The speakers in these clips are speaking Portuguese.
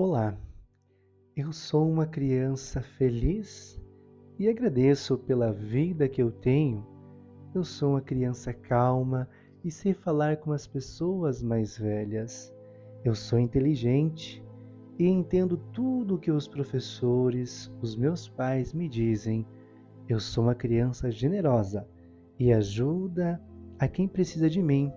Olá, eu sou uma criança feliz e agradeço pela vida que eu tenho. Eu sou uma criança calma e sei falar com as pessoas mais velhas. Eu sou inteligente e entendo tudo o que os professores, os meus pais me dizem. Eu sou uma criança generosa e ajuda a quem precisa de mim.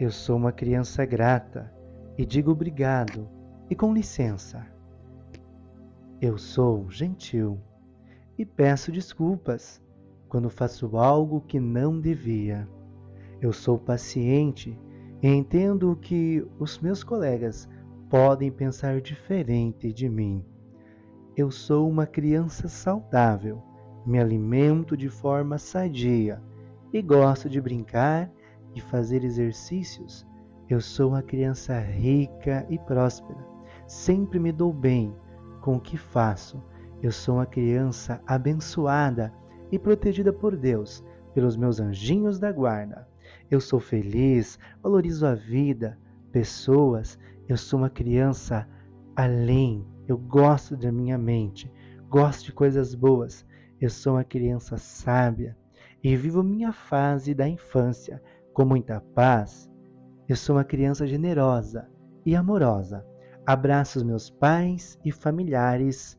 Eu sou uma criança grata e digo obrigado e com licença. Eu sou gentil e peço desculpas quando faço algo que não devia. Eu sou paciente e entendo que os meus colegas podem pensar diferente de mim. Eu sou uma criança saudável, me alimento de forma sadia e gosto de brincar e fazer exercícios. Eu sou uma criança rica e próspera. Sempre me dou bem com o que faço. Eu sou uma criança abençoada e protegida por Deus, pelos meus anjinhos da guarda. Eu sou feliz, valorizo a vida, pessoas. Eu sou uma criança além. Eu gosto da minha mente, gosto de coisas boas. Eu sou uma criança sábia e vivo minha fase da infância com muita paz. Eu sou uma criança generosa e amorosa. Abraço os meus pais e familiares.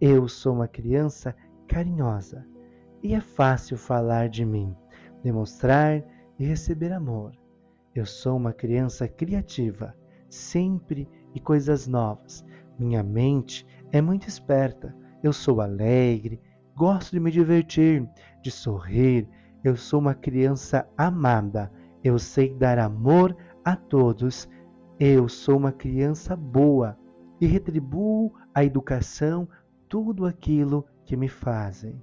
Eu sou uma criança carinhosa e é fácil falar de mim, demonstrar e receber amor. Eu sou uma criança criativa, sempre e coisas novas. Minha mente é muito esperta. Eu sou alegre, gosto de me divertir, de sorrir. Eu sou uma criança amada. Eu sei dar amor a todos. Eu sou uma criança boa e retribuo a educação tudo aquilo que me fazem.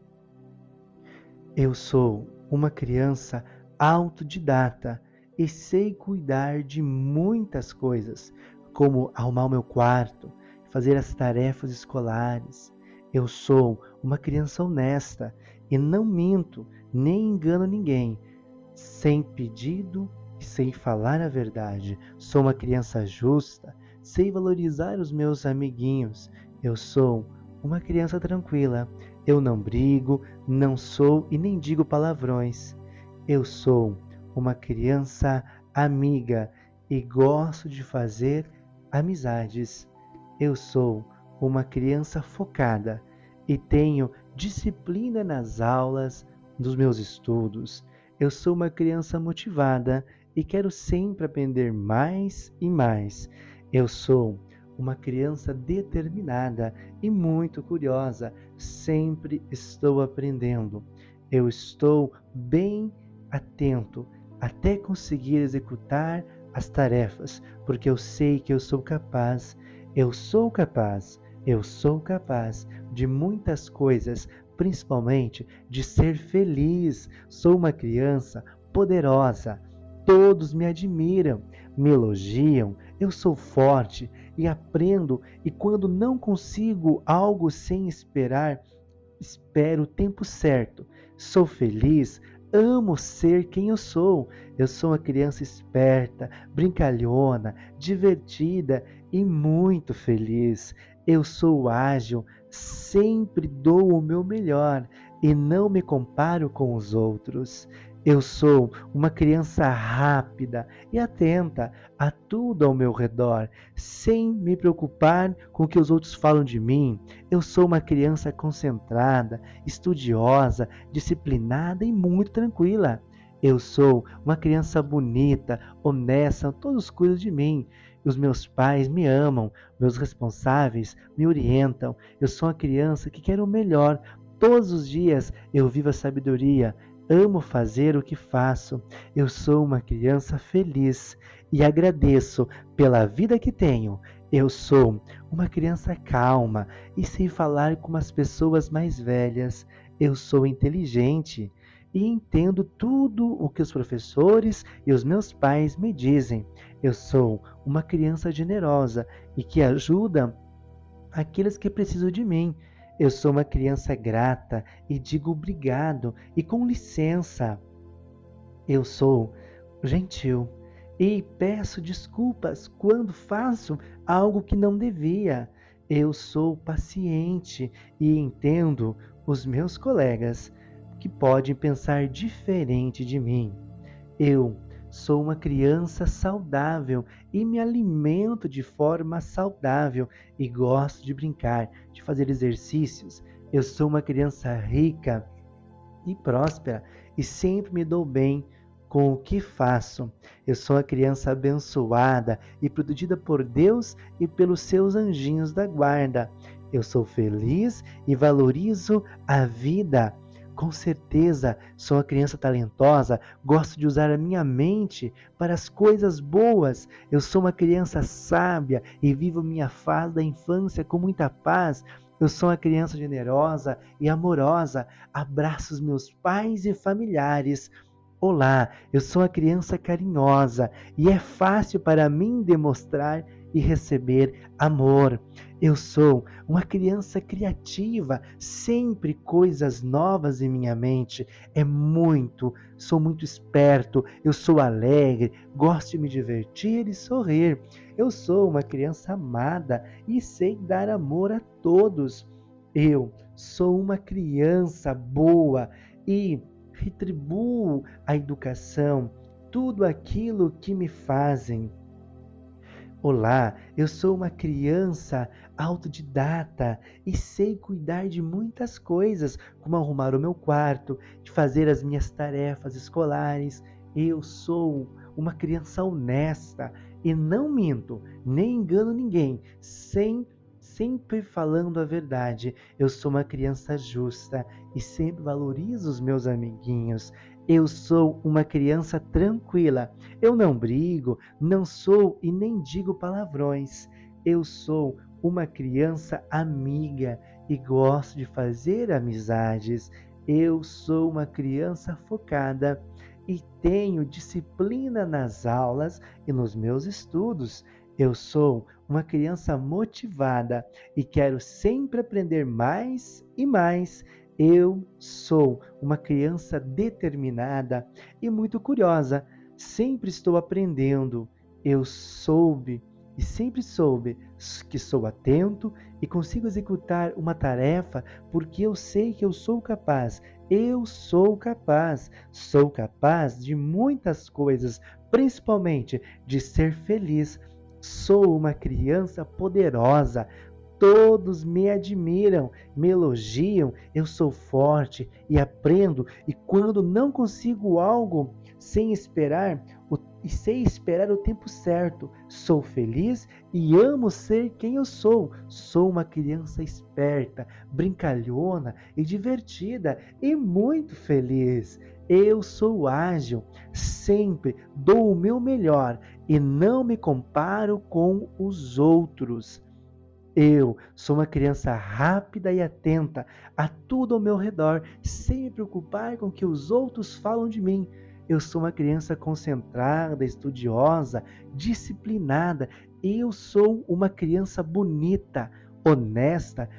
Eu sou uma criança autodidata e sei cuidar de muitas coisas, como arrumar o meu quarto, fazer as tarefas escolares. Eu sou uma criança honesta e não minto nem engano ninguém, sem pedido e sem falar a verdade. Sou uma criança justa, sei valorizar os meus amiguinhos. Eu sou uma criança tranquila. Eu não brigo, não sou e nem digo palavrões. Eu sou uma criança amiga e gosto de fazer amizades. Eu sou uma criança focada e tenho disciplina nas aulas dos meus estudos. Eu sou uma criança motivada e quero sempre aprender mais e mais. Eu sou uma criança determinada e muito curiosa, sempre estou aprendendo. Eu estou bem atento até conseguir executar as tarefas, porque eu sei que eu sou capaz, eu sou capaz, eu sou capaz de muitas coisas, principalmente de ser feliz. Sou uma criança poderosa. Todos me admiram, me elogiam. Eu sou forte e aprendo, e quando não consigo algo sem esperar, espero o tempo certo. Sou feliz, amo ser quem eu sou. Eu sou uma criança esperta, brincalhona, divertida e muito feliz. Eu sou ágil, sempre dou o meu melhor e não me comparo com os outros. Eu sou uma criança rápida e atenta a tudo ao meu redor, sem me preocupar com o que os outros falam de mim. Eu sou uma criança concentrada, estudiosa, disciplinada e muito tranquila. Eu sou uma criança bonita, honesta, todos cuidam de mim. Os meus pais me amam, meus responsáveis me orientam. Eu sou uma criança que quer o melhor. Todos os dias eu vivo a sabedoria, amo fazer o que faço. Eu sou uma criança feliz e agradeço pela vida que tenho. Eu sou uma criança calma e sei falar com as pessoas mais velhas. Eu sou inteligente e entendo tudo o que os professores e os meus pais me dizem. Eu sou uma criança generosa e que ajuda aqueles que precisam de mim. Eu sou uma criança grata e digo obrigado e com licença. Eu sou gentil e peço desculpas quando faço algo que não devia. Eu sou paciente e entendo os meus colegas que podem pensar diferente de mim. Eu sou uma criança saudável e me alimento de forma saudável e gosto de brincar, de fazer exercícios. Eu sou uma criança rica e próspera e sempre me dou bem com o que faço. Eu sou uma criança abençoada e protegida por Deus e pelos seus anjinhos da guarda. Eu sou feliz e valorizo a vida. Com certeza, sou uma criança talentosa, gosto de usar a minha mente para as coisas boas. Eu sou uma criança sábia e vivo minha fase da infância com muita paz. Eu sou uma criança generosa e amorosa. Abraço os meus pais e familiares. Olá, eu sou uma criança carinhosa e é fácil para mim demonstrar e receber amor. Eu sou uma criança criativa, sempre coisas novas em minha mente. É muito, sou muito esperto, eu sou alegre, gosto de me divertir e sorrir. Eu sou uma criança amada e sei dar amor a todos. Eu sou uma criança boa e retribuo a educação, tudo aquilo que me fazem. Olá, eu sou uma criança autodidata e sei cuidar de muitas coisas, como arrumar o meu quarto, de fazer as minhas tarefas escolares. Eu sou uma criança honesta e não minto, nem engano ninguém, sem sempre falando a verdade. Eu sou uma criança justa e sempre valorizo os meus amiguinhos. Eu sou uma criança tranquila. Eu não brigo, não sou e nem digo palavrões. Eu sou uma criança amiga e gosto de fazer amizades. Eu sou uma criança focada e tenho disciplina nas aulas e nos meus estudos. Eu sou uma criança motivada e quero sempre aprender mais e mais. Eu sou uma criança determinada e muito curiosa. Sempre estou aprendendo. Eu soube e sempre soube que sou atento e consigo executar uma tarefa porque eu sei que eu sou capaz. Eu sou capaz. Sou capaz de muitas coisas, principalmente de ser feliz Sou uma criança poderosa. Todos me admiram, me elogiam. Eu sou forte e aprendo. E quando não consigo algo sem esperar, e sei esperar o tempo certo. Sou feliz e amo ser quem eu sou. Sou uma criança esperta, brincalhona e divertida e muito feliz. Eu sou ágil, sempre dou o meu melhor e não me comparo com os outros. Eu sou uma criança rápida e atenta a tudo ao meu redor, sem me preocupar com o que os outros falam de mim. Eu sou uma criança concentrada, estudiosa, disciplinada. Eu sou uma criança bonita, honesta.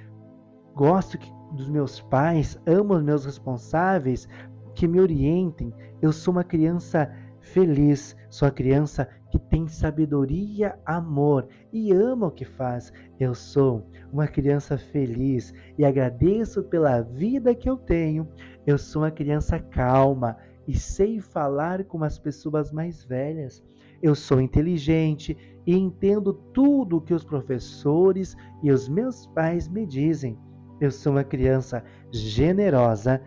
Gosto dos meus pais, amo os meus responsáveis, que me orientem. Eu sou uma criança feliz, sou uma criança que tem sabedoria, amor e ama o que faz. Eu sou uma criança feliz e agradeço pela vida que eu tenho. Eu sou uma criança calma e sei falar com as pessoas mais velhas. Eu sou inteligente e entendo tudo o que os professores e os meus pais me dizem. Eu sou uma criança generosa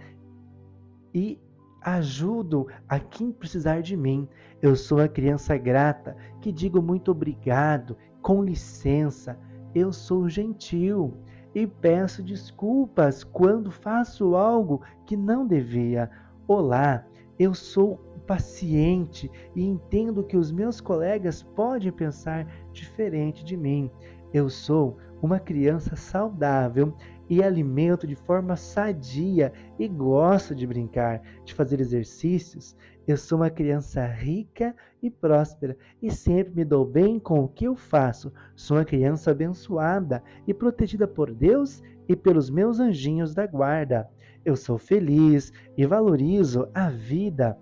e ajudo a quem precisar de mim. Eu sou a criança grata que digo muito obrigado, com licença. Eu sou gentil e peço desculpas quando faço algo que não devia. Olá, eu sou paciente e entendo que os meus colegas podem pensar diferente de mim. Eu sou uma criança saudável e alimento de forma sadia e gosto de brincar, de fazer exercícios. Eu sou uma criança rica e próspera e sempre me dou bem com o que eu faço. Sou uma criança abençoada e protegida por Deus e pelos meus anjinhos da guarda. Eu sou feliz e valorizo a vida.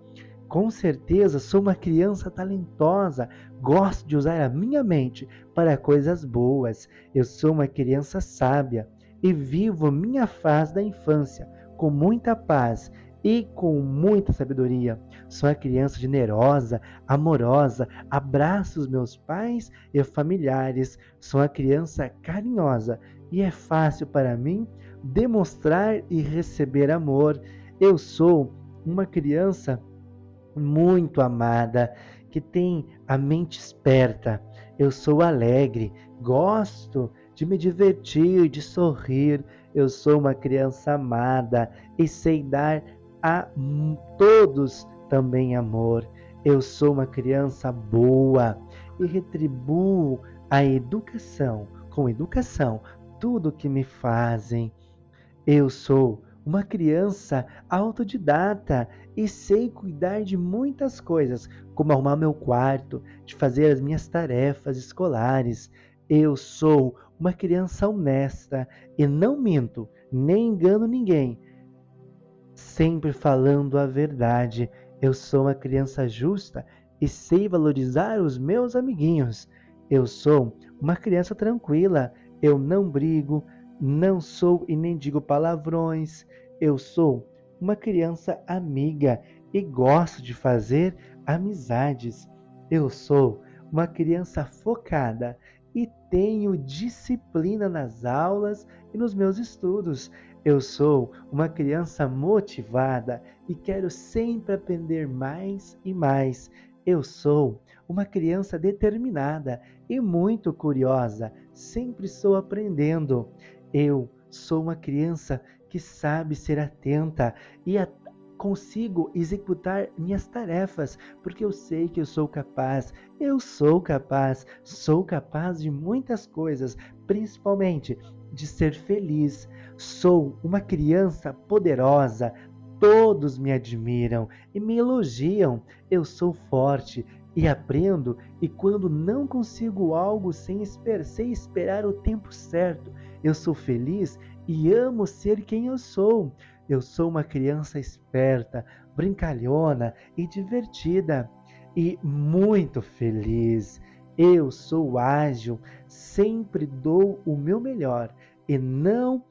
Com certeza sou uma criança talentosa, gosto de usar a minha mente para coisas boas. Eu sou uma criança sábia e vivo minha fase da infância com muita paz e com muita sabedoria. Sou uma criança generosa, amorosa, abraço os meus pais e familiares. Sou uma criança carinhosa e é fácil para mim demonstrar e receber amor. Eu sou uma criança muito amada, que tem a mente esperta. Eu sou alegre, gosto de me divertir, de sorrir. Eu sou uma criança amada e sei dar a todos também amor. Eu sou uma criança boa e retribuo a educação, com educação, tudo que me fazem. Eu sou uma criança autodidata e sei cuidar de muitas coisas, como arrumar meu quarto, de fazer as minhas tarefas escolares. Eu sou uma criança honesta e não minto, nem engano ninguém. Sempre falando a verdade. Eu sou uma criança justa e sei valorizar os meus amiguinhos. Eu sou uma criança tranquila. Eu não brigo, não sou e nem digo palavrões. Eu sou uma criança amiga e gosto de fazer amizades. Eu sou uma criança focada e tenho disciplina nas aulas e nos meus estudos. Eu sou uma criança motivada e quero sempre aprender mais e mais. Eu sou uma criança determinada e muito curiosa, sempre estou aprendendo. Eu sou uma criança que sabe ser atenta e a, consigo executar minhas tarefas, porque eu sei que eu sou capaz. Eu sou capaz, sou capaz de muitas coisas, principalmente de ser feliz. Sou uma criança poderosa. Todos me admiram e me elogiam. Eu sou forte e aprendo, e quando não consigo algo sem esper sei esperar o tempo certo, eu sou feliz e amo ser quem eu sou. Eu sou uma criança esperta, brincalhona e divertida e muito feliz. Eu sou ágil, sempre dou o meu melhor e não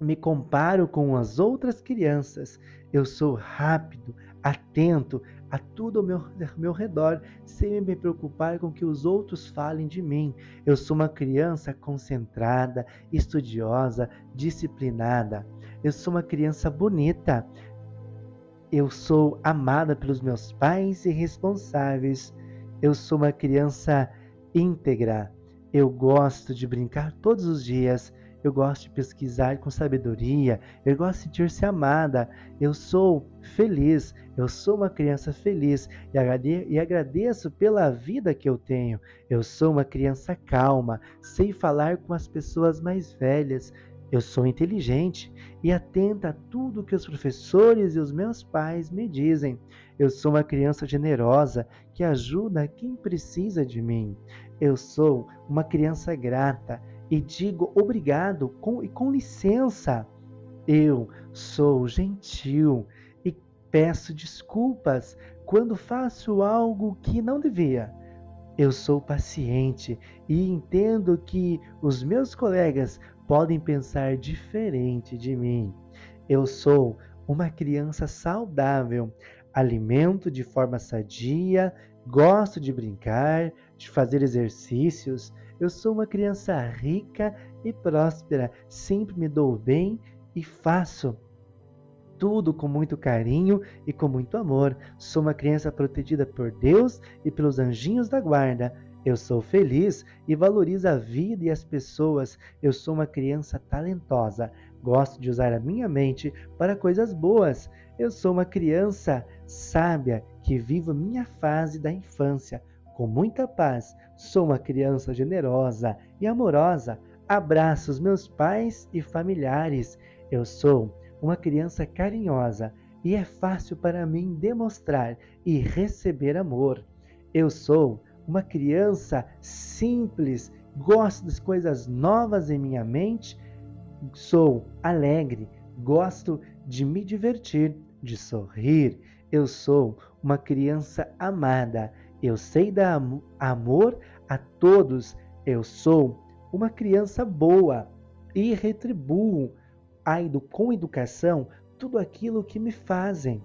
me comparo com as outras crianças. Eu sou rápido, atento a tudo ao meu, ao meu redor, sem me preocupar com que os outros falem de mim. Eu sou uma criança concentrada, estudiosa, disciplinada. Eu sou uma criança bonita. Eu sou amada pelos meus pais e responsáveis. Eu sou uma criança íntegra. Eu gosto de brincar todos os dias eu gosto de pesquisar com sabedoria, eu gosto de sentir-se amada, eu sou feliz, eu sou uma criança feliz e agradeço pela vida que eu tenho. Eu sou uma criança calma, sei falar com as pessoas mais velhas, eu sou inteligente e atenta a tudo que os professores e os meus pais me dizem. Eu sou uma criança generosa que ajuda quem precisa de mim. Eu sou uma criança grata e digo obrigado com, e com licença. Eu sou gentil e peço desculpas quando faço algo que não devia. Eu sou paciente e entendo que os meus colegas podem pensar diferente de mim. Eu sou uma criança saudável, alimento de forma sadia, gosto de brincar, de fazer exercícios eu sou uma criança rica e próspera, sempre me dou bem e faço tudo com muito carinho e com muito amor. Sou uma criança protegida por Deus e pelos anjinhos da guarda. Eu sou feliz e valorizo a vida e as pessoas. Eu sou uma criança talentosa. Gosto de usar a minha mente para coisas boas. Eu sou uma criança sábia que vivo minha fase da infância com muita paz. Sou uma criança generosa e amorosa. Abraço os meus pais e familiares. Eu sou uma criança carinhosa e é fácil para mim demonstrar e receber amor. Eu sou uma criança simples, gosto das coisas novas em minha mente, sou alegre, gosto de me divertir, de sorrir. Eu sou uma criança amada. Eu sei dar amor a todos. Eu sou uma criança boa e retribuo com educação tudo aquilo que me fazem.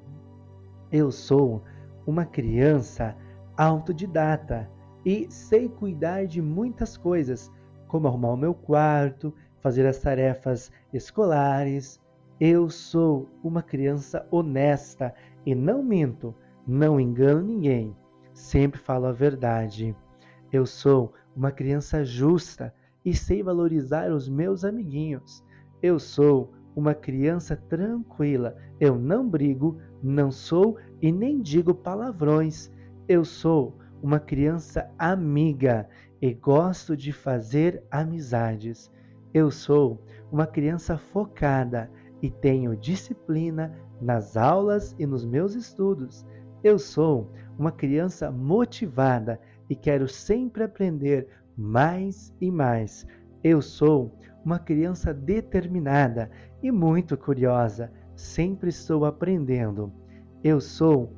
Eu sou uma criança autodidata e sei cuidar de muitas coisas, como arrumar o meu quarto, fazer as tarefas escolares. Eu sou uma criança honesta e não minto, não engano ninguém, sempre falo a verdade. Eu sou uma criança justa e sei valorizar os meus amiguinhos. Eu sou uma criança tranquila. Eu não brigo, não sou e nem digo palavrões. Eu sou uma criança amiga e gosto de fazer amizades. Eu sou uma criança focada e tenho disciplina nas aulas e nos meus estudos. Eu sou uma criança motivada e quero sempre aprender mais e mais. Eu sou uma criança determinada e muito curiosa, sempre estou aprendendo. Eu sou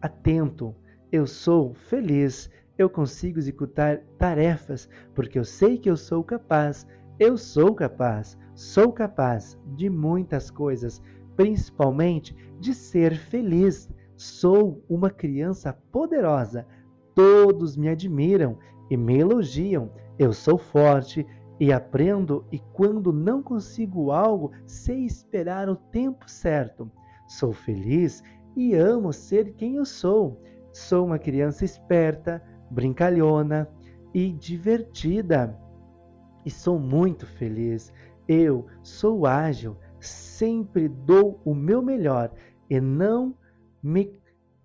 atento, eu sou feliz, eu consigo executar tarefas porque eu sei que eu sou capaz. Eu sou capaz, sou capaz de muitas coisas, principalmente de ser feliz. Sou uma criança poderosa. Todos me admiram e me elogiam. Eu sou forte e aprendo, e quando não consigo algo, sei esperar o tempo certo. Sou feliz e amo ser quem eu sou. Sou uma criança esperta, brincalhona e divertida. E sou muito feliz. Eu sou ágil, sempre dou o meu melhor e não me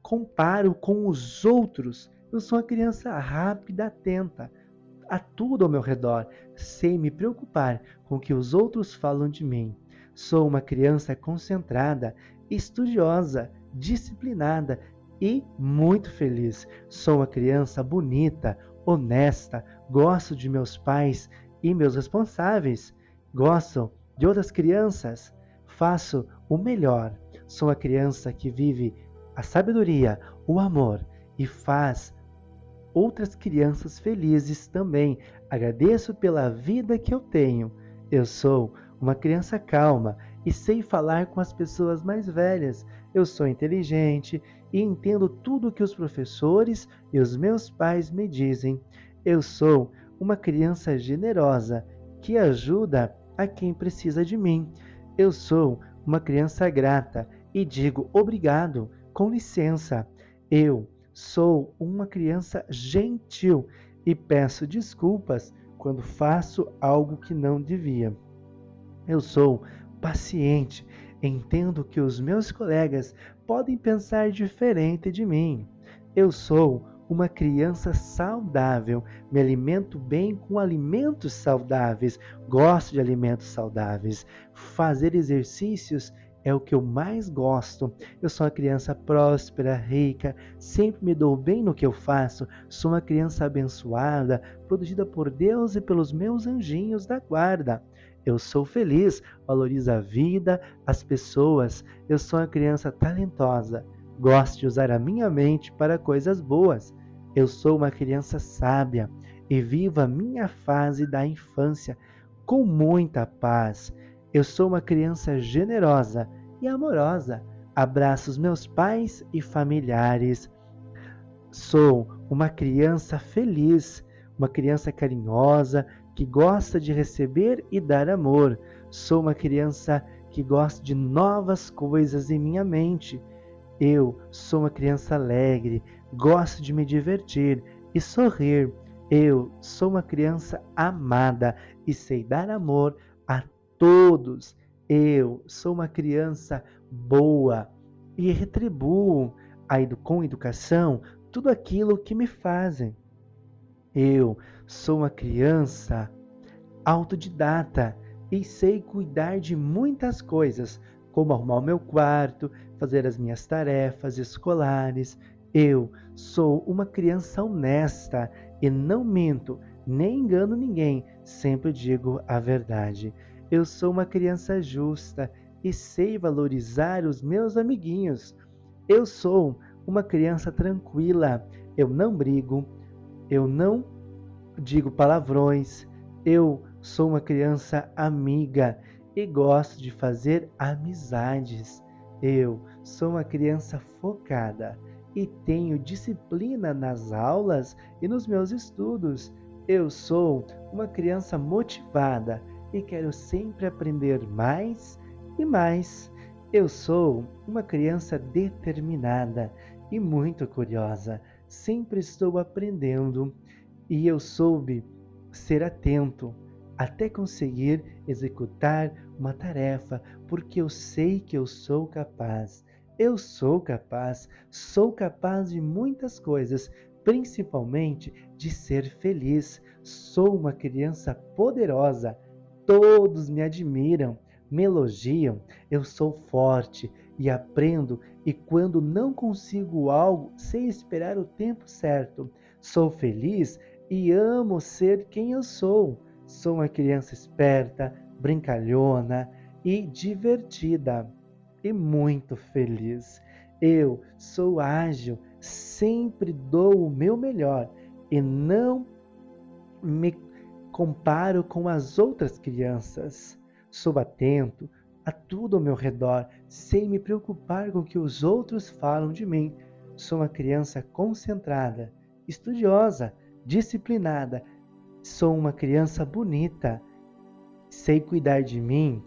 comparo com os outros. Eu sou uma criança rápida, atenta a tudo ao meu redor, sem me preocupar com o que os outros falam de mim. Sou uma criança concentrada, estudiosa, disciplinada e muito feliz. Sou uma criança bonita, honesta, gosto de meus pais e meus responsáveis. Gosto de outras crianças. Faço o melhor. Sou uma criança que vive a sabedoria, o amor e faz outras crianças felizes também. Agradeço pela vida que eu tenho. Eu sou uma criança calma e sei falar com as pessoas mais velhas. Eu sou inteligente e entendo tudo o que os professores e os meus pais me dizem. Eu sou uma criança generosa que ajuda a quem precisa de mim. Eu sou uma criança grata e digo obrigado, com licença. Eu Sou uma criança gentil e peço desculpas quando faço algo que não devia. Eu sou paciente, entendo que os meus colegas podem pensar diferente de mim. Eu sou uma criança saudável, me alimento bem com alimentos saudáveis, gosto de alimentos saudáveis. Fazer exercícios é o que eu mais gosto. Eu sou uma criança próspera, rica, sempre me dou bem no que eu faço. Sou uma criança abençoada, protegida por Deus e pelos meus anjinhos da guarda. Eu sou feliz, valorizo a vida, as pessoas. Eu sou uma criança talentosa. Gosto de usar a minha mente para coisas boas. Eu sou uma criança sábia e vivo a minha fase da infância com muita paz eu sou uma criança generosa e amorosa. Abraço os meus pais e familiares. Sou uma criança feliz, uma criança carinhosa que gosta de receber e dar amor. Sou uma criança que gosta de novas coisas em minha mente. Eu sou uma criança alegre, gosto de me divertir e sorrir. Eu sou uma criança amada e sei dar amor todos. Eu sou uma criança boa e retribuo com educação tudo aquilo que me fazem. Eu sou uma criança autodidata e sei cuidar de muitas coisas, como arrumar o meu quarto, fazer as minhas tarefas escolares. Eu sou uma criança honesta e não minto, nem engano ninguém, sempre digo a verdade. Eu sou uma criança justa e sei valorizar os meus amiguinhos. Eu sou uma criança tranquila. Eu não brigo, eu não digo palavrões, eu sou uma criança amiga e gosto de fazer amizades. Eu sou uma criança focada e tenho disciplina nas aulas e nos meus estudos. Eu sou uma criança motivada e quero sempre aprender mais e mais. Eu sou uma criança determinada e muito curiosa. Sempre estou aprendendo e eu soube ser atento até conseguir executar uma tarefa, porque eu sei que eu sou capaz. Eu sou capaz, sou capaz de muitas coisas, principalmente de ser feliz. Sou uma criança poderosa. Todos me admiram, me elogiam. Eu sou forte e aprendo, e quando não consigo algo, sei esperar o tempo certo. Sou feliz e amo ser quem eu sou. Sou uma criança esperta, brincalhona e divertida e muito feliz. Eu sou ágil, sempre dou o meu melhor e não me comparo com as outras crianças. Sou atento a tudo ao meu redor, sem me preocupar com o que os outros falam de mim. Sou uma criança concentrada, estudiosa, disciplinada, Sou uma criança bonita, sei cuidar de mim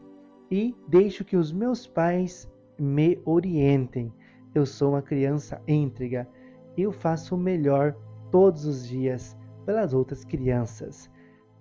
e deixo que os meus pais me orientem. Eu sou uma criança íntegra, eu faço o melhor todos os dias pelas outras crianças.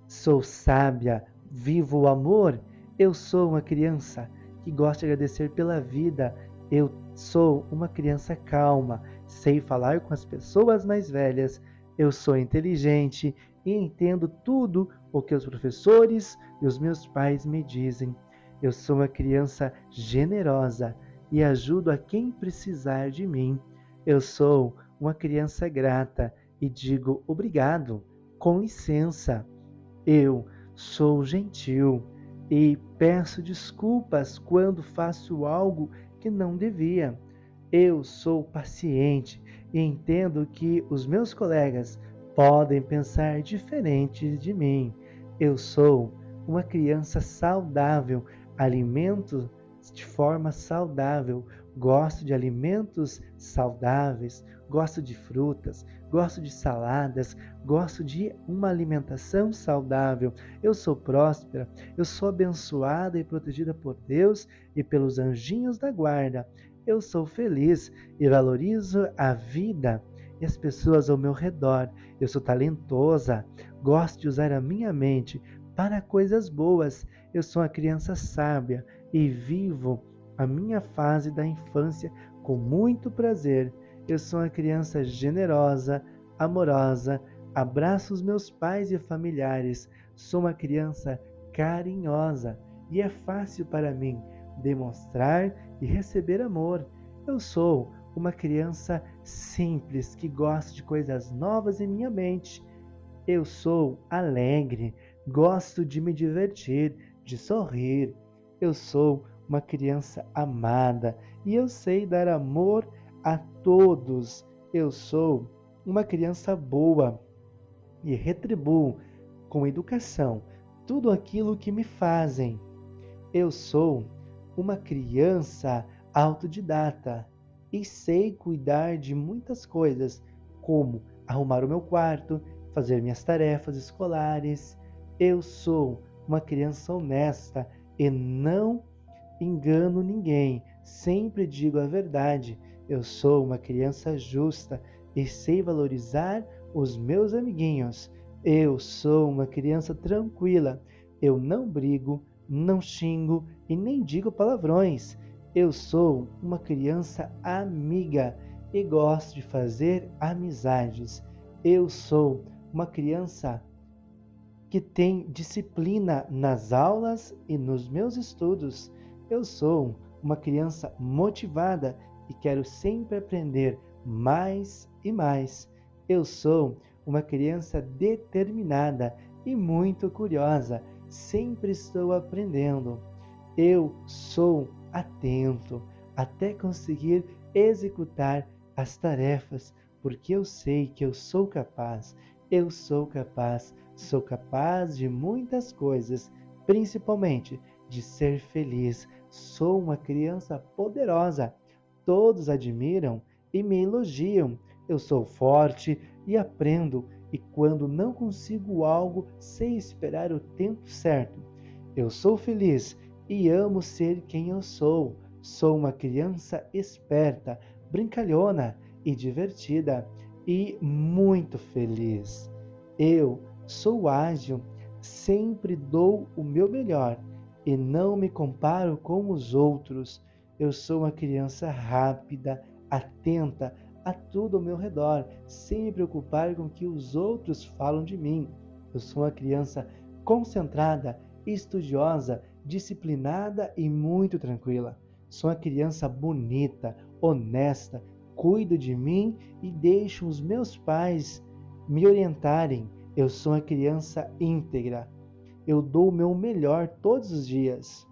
Sou sábia, vivo o amor. Eu sou uma criança que gosta de agradecer pela vida. Eu sou uma criança calma, sei falar com as pessoas mais velhas. Eu sou inteligente, e entendo tudo o que os professores e os meus pais me dizem. Eu sou uma criança generosa e ajudo a quem precisar de mim. Eu sou uma criança grata e digo obrigado, com licença. Eu sou gentil e peço desculpas quando faço algo que não devia. Eu sou paciente e entendo que os meus colegas podem pensar diferente de mim. Eu sou uma criança saudável, alimento de forma saudável, gosto de alimentos saudáveis, gosto de frutas, gosto de saladas, gosto de uma alimentação saudável. Eu sou próspera, eu sou abençoada e protegida por Deus e pelos anjinhos da guarda. Eu sou feliz e valorizo a vida e as pessoas ao meu redor. Eu sou talentosa, gosto de usar a minha mente para coisas boas. Eu sou uma criança sábia e vivo a minha fase da infância com muito prazer. Eu sou uma criança generosa, amorosa, abraço os meus pais e familiares. Sou uma criança carinhosa e é fácil para mim demonstrar e receber amor. Eu sou uma criança simples que gosta de coisas novas em minha mente. Eu sou alegre, gosto de me divertir, de sorrir. Eu sou uma criança amada e eu sei dar amor a todos. Eu sou uma criança boa e retribuo com educação tudo aquilo que me fazem. Eu sou uma criança autodidata e sei cuidar de muitas coisas, como arrumar o meu quarto, fazer minhas tarefas escolares. Eu sou uma criança honesta e não engano ninguém, sempre digo a verdade. Eu sou uma criança justa e sei valorizar os meus amiguinhos. Eu sou uma criança tranquila. Eu não brigo, não xingo e nem digo palavrões. Eu sou uma criança amiga e gosto de fazer amizades. Eu sou uma criança que tem disciplina nas aulas e nos meus estudos. Eu sou uma criança motivada e quero sempre aprender mais e mais. Eu sou uma criança determinada e muito curiosa. Sempre estou aprendendo. Eu sou atento até conseguir executar as tarefas, porque eu sei que eu sou capaz. Eu sou capaz, sou capaz de muitas coisas, principalmente de ser feliz. Sou uma criança poderosa. Todos admiram e me elogiam. Eu sou forte e aprendo, e quando não consigo algo, sei esperar o tempo certo. Eu sou feliz e amo ser quem eu sou. Sou uma criança esperta, brincalhona e divertida e muito feliz. Eu sou ágil, sempre dou o meu melhor e não me comparo com os outros. Eu sou uma criança rápida, atenta a tudo ao meu redor, sem me preocupar com o que os outros falam de mim. Eu sou uma criança concentrada, estudiosa, disciplinada e muito tranquila. Sou uma criança bonita, honesta, cuido de mim e deixo os meus pais me orientarem. Eu sou uma criança íntegra. Eu dou o meu melhor todos os dias.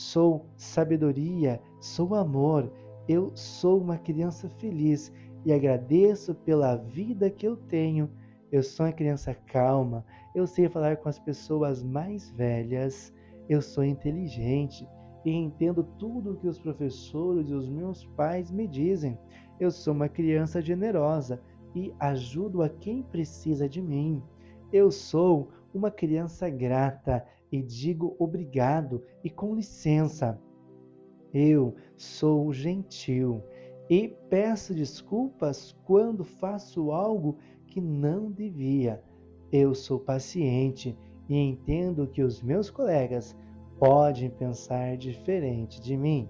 Sou sabedoria, sou amor. Eu sou uma criança feliz e agradeço pela vida que eu tenho. Eu sou uma criança calma. Eu sei falar com as pessoas mais velhas. Eu sou inteligente e entendo tudo o que os professores e os meus pais me dizem. Eu sou uma criança generosa e ajudo a quem precisa de mim. Eu sou uma criança grata e digo obrigado e com licença. Eu sou gentil e peço desculpas quando faço algo que não devia. Eu sou paciente e entendo que os meus colegas podem pensar diferente de mim.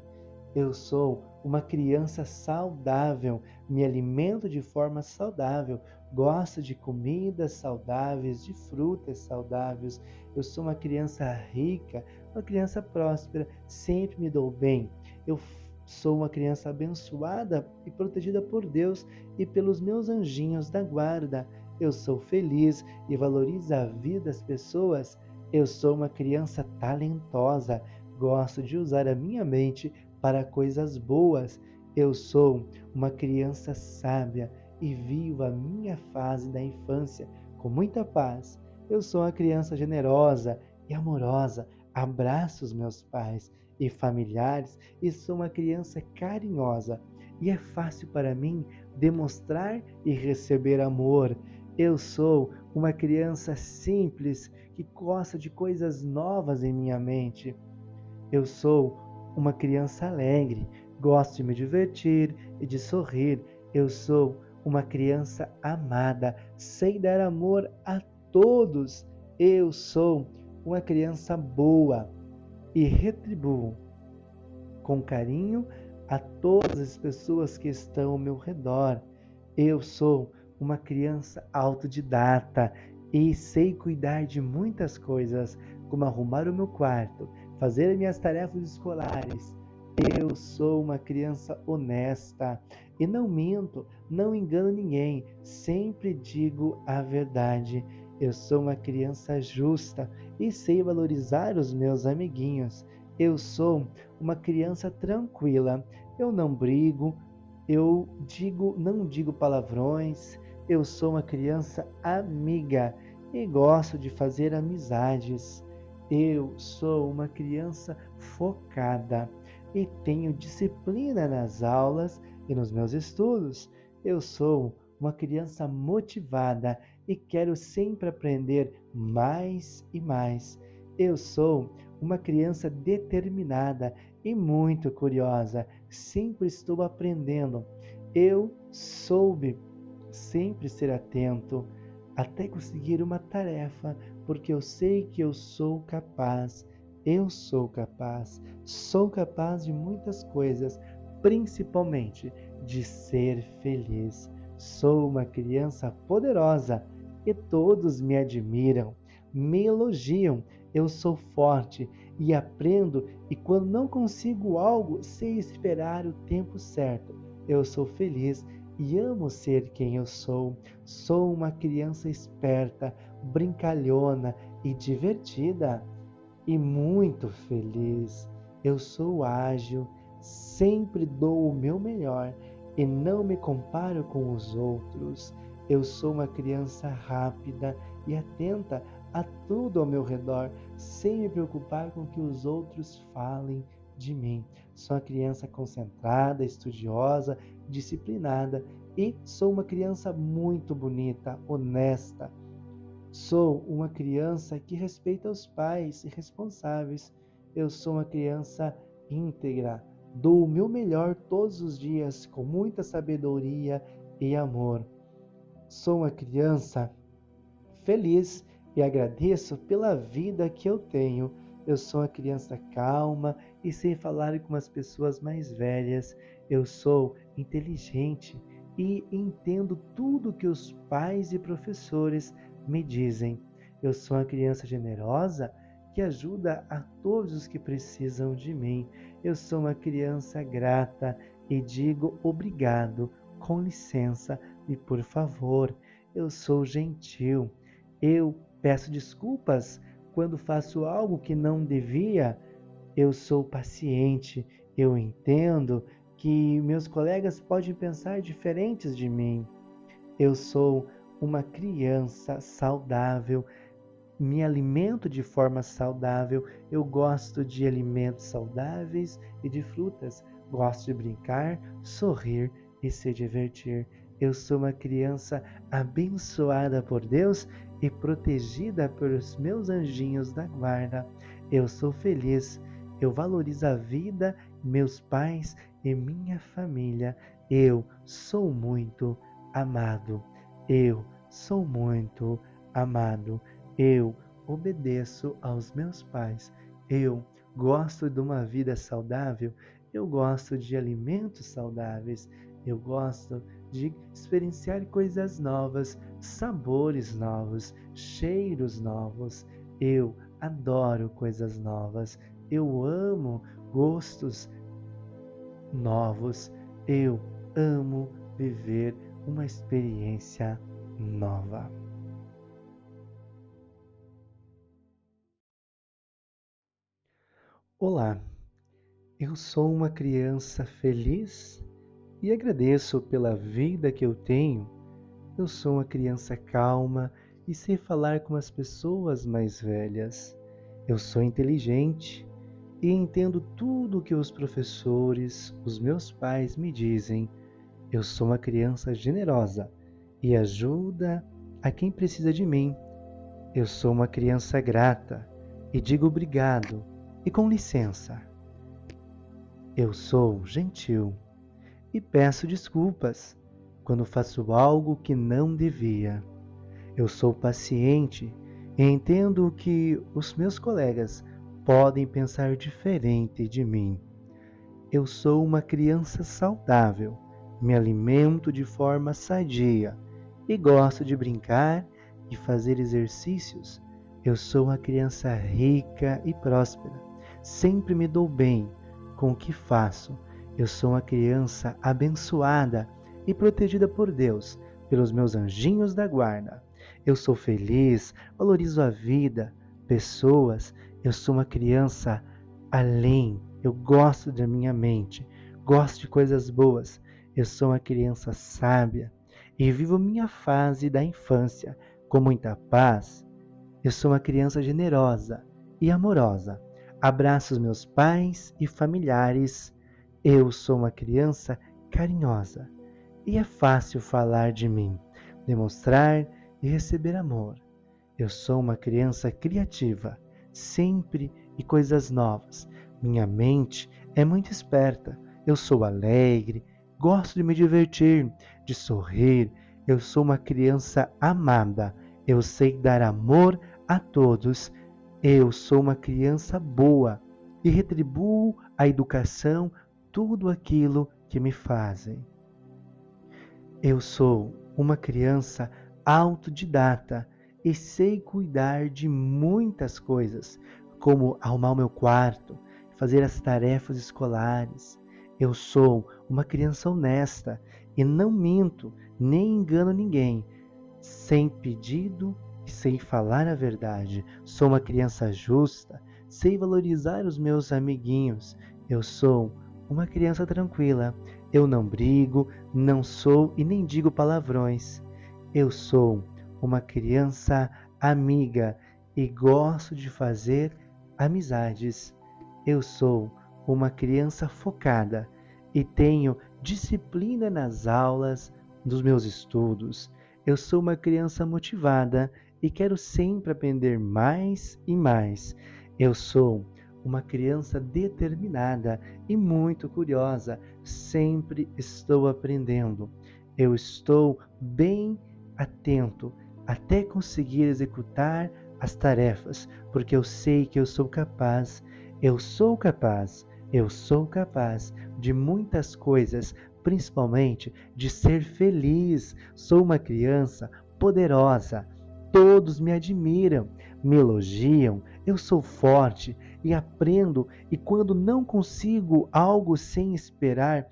Eu sou uma criança saudável, me alimento de forma saudável, gosto de comidas saudáveis, de frutas saudáveis. Eu sou uma criança rica, uma criança próspera, sempre me dou bem. Eu sou uma criança abençoada e protegida por Deus e pelos meus anjinhos da guarda. Eu sou feliz e valorizo a vida das pessoas. Eu sou uma criança talentosa, gosto de usar a minha mente para coisas boas. Eu sou uma criança sábia e vivo a minha fase da infância com muita paz. Eu sou uma criança generosa e amorosa, abraço os meus pais e familiares e sou uma criança carinhosa. E é fácil para mim demonstrar e receber amor. Eu sou uma criança simples que gosta de coisas novas em minha mente. Eu sou uma criança alegre, gosto de me divertir e de sorrir. Eu sou uma criança amada, sei dar amor a todos. Eu sou uma criança boa e retribuo com carinho a todas as pessoas que estão ao meu redor. Eu sou uma criança autodidata e sei cuidar de muitas coisas, como arrumar o meu quarto, fazer minhas tarefas escolares. Eu sou uma criança honesta e não minto, não engano ninguém, sempre digo a verdade. Eu sou uma criança justa e sei valorizar os meus amiguinhos. Eu sou uma criança tranquila. Eu não brigo, eu digo, não digo palavrões. Eu sou uma criança amiga e gosto de fazer amizades. Eu sou uma criança focada e tenho disciplina nas aulas e nos meus estudos. Eu sou uma criança motivada e quero sempre aprender mais e mais. Eu sou uma criança determinada e muito curiosa. Sempre estou aprendendo. Eu soube sempre ser atento até conseguir uma tarefa porque eu sei que eu sou capaz. Eu sou capaz. Sou capaz de muitas coisas, principalmente de ser feliz. Sou uma criança poderosa e todos me admiram, me elogiam. Eu sou forte e aprendo, e quando não consigo algo, sei esperar o tempo certo. Eu sou feliz e amo ser quem eu sou. Sou uma criança esperta, brincalhona e divertida e muito feliz. Eu sou ágil, sempre dou o meu melhor e não me comparo com os outros. Eu sou uma criança rápida e atenta a tudo ao meu redor, sem me preocupar com o que os outros falem de mim. Sou uma criança concentrada, estudiosa, disciplinada e sou uma criança muito bonita, honesta. Sou uma criança que respeita os pais e responsáveis. Eu sou uma criança íntegra. Dou o meu melhor todos os dias com muita sabedoria e amor. Sou uma criança feliz e agradeço pela vida que eu tenho. Eu sou uma criança calma e sei falar com as pessoas mais velhas. Eu sou inteligente e entendo tudo que os pais e professores me dizem. Eu sou uma criança generosa que ajuda a todos os que precisam de mim. Eu sou uma criança grata e digo obrigado, com licença e por favor. Eu sou gentil. Eu peço desculpas quando faço algo que não devia. Eu sou paciente. Eu entendo que meus colegas podem pensar diferentes de mim. Eu sou uma criança saudável, me alimento de forma saudável, eu gosto de alimentos saudáveis e de frutas, gosto de brincar, sorrir e se divertir. Eu sou uma criança abençoada por Deus e protegida pelos meus anjinhos da guarda. Eu sou feliz, eu valorizo a vida, meus pais e minha família. Eu sou muito amado. Eu sou muito amado. Eu obedeço aos meus pais. Eu gosto de uma vida saudável. Eu gosto de alimentos saudáveis. Eu gosto de experienciar coisas novas, sabores novos, cheiros novos. Eu adoro coisas novas. Eu amo gostos novos. Eu amo viver uma experiência nova. Olá, eu sou uma criança feliz e agradeço pela vida que eu tenho. Eu sou uma criança calma e sei falar com as pessoas mais velhas. Eu sou inteligente e entendo tudo o que os professores, os meus pais me dizem. Eu sou uma criança generosa e ajuda a quem precisa de mim. Eu sou uma criança grata e digo obrigado e com licença. Eu sou gentil e peço desculpas quando faço algo que não devia. Eu sou paciente e entendo que os meus colegas podem pensar diferente de mim. Eu sou uma criança saudável, me alimento de forma sadia e gosto de brincar e fazer exercícios. Eu sou uma criança rica e próspera. Sempre me dou bem com o que faço. Eu sou uma criança abençoada e protegida por Deus, pelos meus anjinhos da guarda. Eu sou feliz, valorizo a vida, pessoas. Eu sou uma criança além. Eu gosto da minha mente, gosto de coisas boas. Eu sou uma criança sábia e vivo minha fase da infância com muita paz. Eu sou uma criança generosa e amorosa. Abraço meus pais e familiares. Eu sou uma criança carinhosa e é fácil falar de mim, demonstrar e receber amor. Eu sou uma criança criativa, sempre e coisas novas. Minha mente é muito esperta. Eu sou alegre, gosto de me divertir, de sorrir. Eu sou uma criança amada. Eu sei dar amor a todos. Eu sou uma criança boa e retribuo a educação tudo aquilo que me fazem. Eu sou uma criança autodidata e sei cuidar de muitas coisas, como arrumar o meu quarto, fazer as tarefas escolares. Eu sou uma criança honesta e não minto, nem engano ninguém, sem pedido e sem falar a verdade. Sou uma criança justa, sei valorizar os meus amiguinhos. Eu sou uma criança tranquila, Eu não brigo, não sou e nem digo palavrões. Eu sou uma criança amiga e gosto de fazer amizades. Eu sou uma criança focada e tenho disciplina nas aulas dos meus estudos. Eu sou uma criança motivada e quero sempre aprender mais e mais. Eu sou uma criança determinada e muito curiosa. Sempre estou aprendendo. Eu estou bem atento até conseguir executar as tarefas, porque eu sei que eu sou capaz. Eu sou capaz. Eu sou capaz de muitas coisas, principalmente de ser feliz. Sou uma criança poderosa. Todos me admiram, me elogiam. Eu sou forte e aprendo, e quando não consigo algo sem esperar,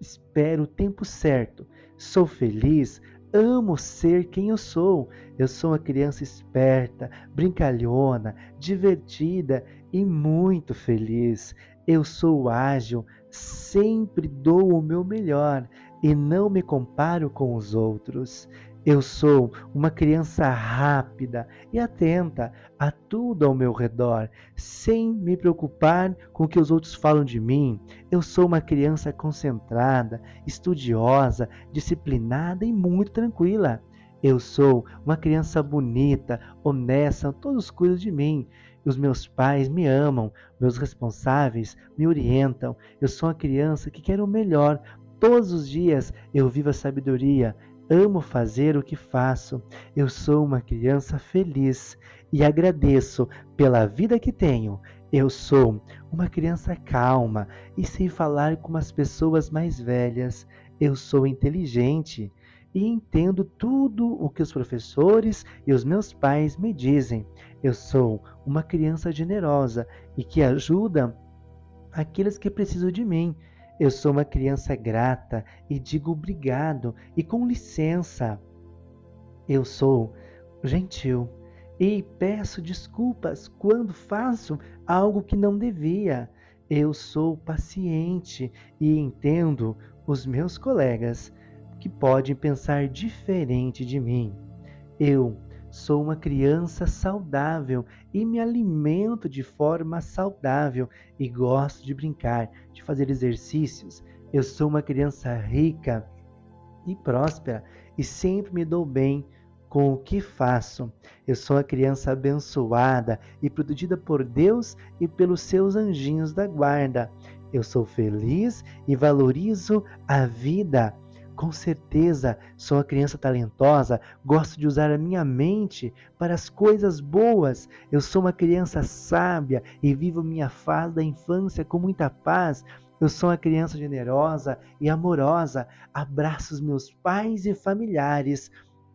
espero o tempo certo. Sou feliz, amo ser quem eu sou. Eu sou uma criança esperta, brincalhona, divertida e muito feliz. Eu sou ágil, sempre dou o meu melhor e não me comparo com os outros. Eu sou uma criança rápida e atenta a tudo ao meu redor, sem me preocupar com o que os outros falam de mim. Eu sou uma criança concentrada, estudiosa, disciplinada e muito tranquila. Eu sou uma criança bonita, honesta, todos cuidam de mim. Os meus pais me amam, meus responsáveis me orientam. Eu sou uma criança que quer o melhor. Todos os dias eu vivo a sabedoria Amo fazer o que faço. Eu sou uma criança feliz e agradeço pela vida que tenho. Eu sou uma criança calma e sei falar com as pessoas mais velhas. Eu sou inteligente e entendo tudo o que os professores e os meus pais me dizem. Eu sou uma criança generosa e que ajuda aqueles que precisam de mim. Eu sou uma criança grata e digo obrigado e com licença. Eu sou gentil e peço desculpas quando faço algo que não devia. Eu sou paciente e entendo os meus colegas que podem pensar diferente de mim. Eu Sou uma criança saudável e me alimento de forma saudável e gosto de brincar, de fazer exercícios. Eu sou uma criança rica e próspera e sempre me dou bem com o que faço. Eu sou uma criança abençoada e protegida por Deus e pelos seus anjinhos da guarda. Eu sou feliz e valorizo a vida. Com certeza, sou uma criança talentosa, gosto de usar a minha mente para as coisas boas. Eu sou uma criança sábia e vivo minha fase da infância com muita paz. Eu sou uma criança generosa e amorosa, abraço os meus pais e familiares.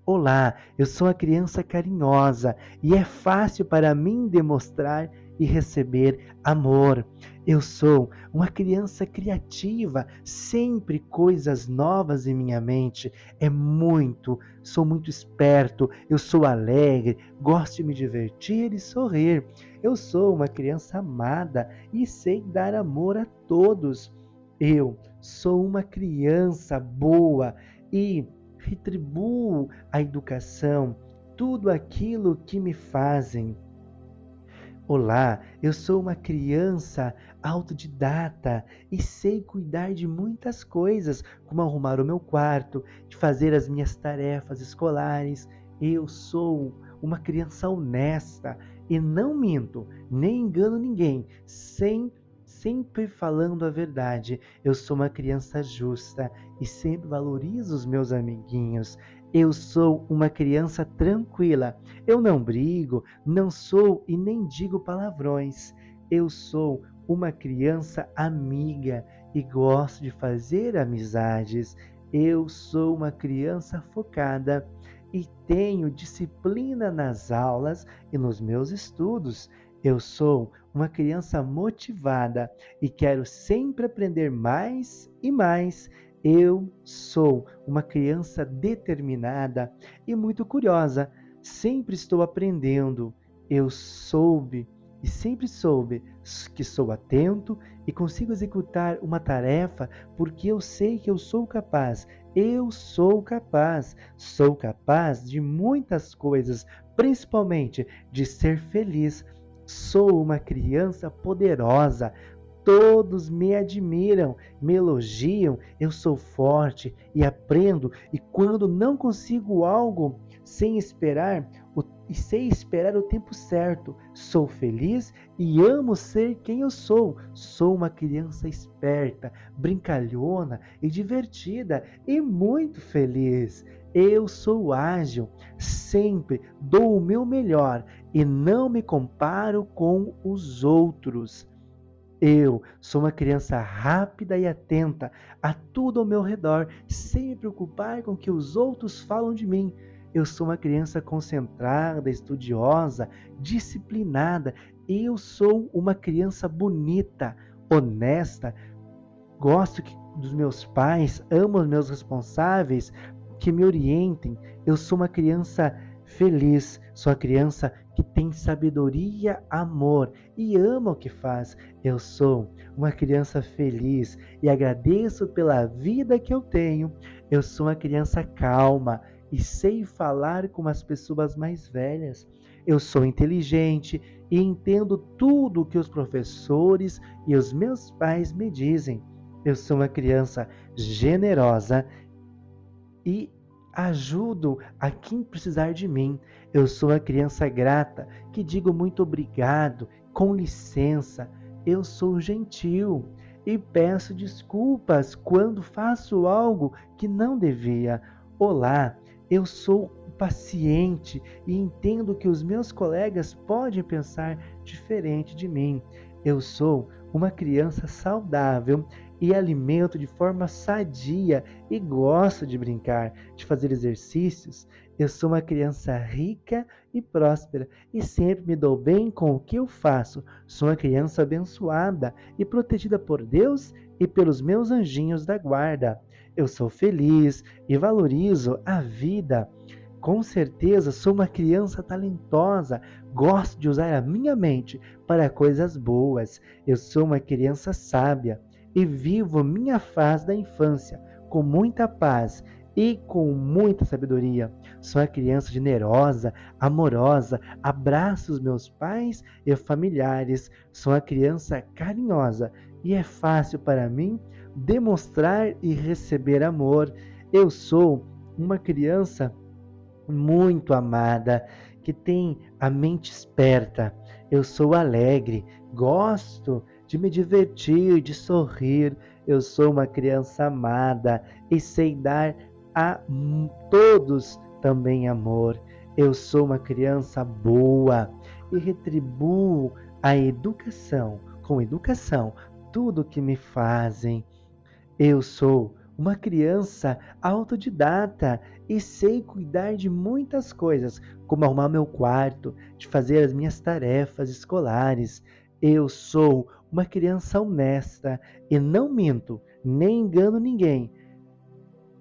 Olá, eu sou uma criança carinhosa e é fácil para mim demonstrar e receber amor. Eu sou uma criança criativa, sempre coisas novas em minha mente. É muito, sou muito esperto, eu sou alegre, gosto de me divertir e sorrir. Eu sou uma criança amada e sei dar amor a todos. Eu sou uma criança boa e retribuo a educação, tudo aquilo que me fazem Olá, eu sou uma criança autodidata e sei cuidar de muitas coisas, como arrumar o meu quarto, de fazer as minhas tarefas escolares. Eu sou uma criança honesta e não minto, nem engano ninguém, sem sempre falando a verdade. Eu sou uma criança justa e sempre valorizo os meus amiguinhos. Eu sou uma criança tranquila. Eu não brigo, não sou e nem digo palavrões. Eu sou uma criança amiga e gosto de fazer amizades. Eu sou uma criança focada e tenho disciplina nas aulas e nos meus estudos. Eu sou uma criança motivada e quero sempre aprender mais e mais. Eu sou uma criança determinada e muito curiosa. Sempre estou aprendendo. Eu soube e sempre soube que sou atento e consigo executar uma tarefa porque eu sei que eu sou capaz. Eu sou capaz. Sou capaz de muitas coisas, principalmente de ser feliz. Sou uma criança poderosa. Todos me admiram, me elogiam. Eu sou forte e aprendo, e quando não consigo algo sem esperar, o e sei esperar o tempo certo. Sou feliz e amo ser quem eu sou. Sou uma criança esperta, brincalhona e divertida e muito feliz. Eu sou ágil, sempre dou o meu melhor e não me comparo com os outros. Eu sou uma criança rápida e atenta a tudo ao meu redor, sem me preocupar com o que os outros falam de mim. Eu sou uma criança concentrada, estudiosa, disciplinada. Eu sou uma criança bonita, honesta. Gosto dos meus pais, amo os meus responsáveis que me orientem. Eu sou uma criança feliz, sou uma criança que tem sabedoria, amor e ama o que faz. Eu sou uma criança feliz e agradeço pela vida que eu tenho. Eu sou uma criança calma e sei falar com as pessoas mais velhas. Eu sou inteligente e entendo tudo o que os professores e os meus pais me dizem. Eu sou uma criança generosa e ajudo a quem precisar de mim. Eu sou uma criança grata que digo muito obrigado, com licença. Eu sou gentil e peço desculpas quando faço algo que não devia. Olá, eu sou paciente e entendo que os meus colegas podem pensar diferente de mim. Eu sou uma criança saudável e alimento de forma sadia e gosto de brincar, de fazer exercícios. Eu sou uma criança rica e próspera e sempre me dou bem com o que eu faço. Sou uma criança abençoada e protegida por Deus e pelos meus anjinhos da guarda eu sou feliz e valorizo a vida. Com certeza sou uma criança talentosa, gosto de usar a minha mente para coisas boas. Eu sou uma criança sábia e vivo minha fase da infância com muita paz e com muita sabedoria. Sou uma criança generosa, amorosa, abraço os meus pais e familiares. Sou uma criança carinhosa e é fácil para mim demonstrar e receber amor. Eu sou uma criança muito amada, que tem a mente esperta. Eu sou alegre, gosto de me divertir, de sorrir. Eu sou uma criança amada e sei dar a todos também amor. Eu sou uma criança boa e retribuo a educação, com educação, tudo que me fazem. Eu sou uma criança autodidata e sei cuidar de muitas coisas, como arrumar meu quarto, de fazer as minhas tarefas escolares. Eu sou uma criança honesta e não minto, nem engano ninguém.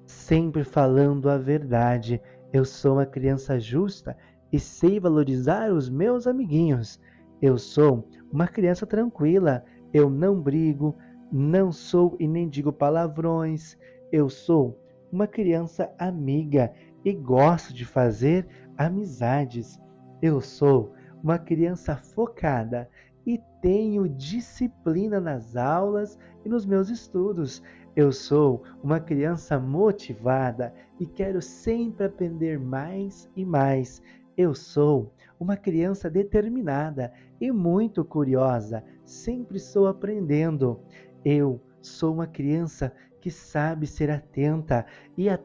Sempre falando a verdade. Eu sou uma criança justa e sei valorizar os meus amiguinhos. Eu sou uma criança tranquila. Eu não brigo, não sou e nem digo palavrões. Eu sou uma criança amiga e gosto de fazer amizades. Eu sou uma criança focada e tenho disciplina nas aulas e nos meus estudos. Eu sou uma criança motivada e quero sempre aprender mais e mais. Eu sou uma criança determinada e muito curiosa, sempre estou aprendendo. Eu sou uma criança que sabe ser atenta e a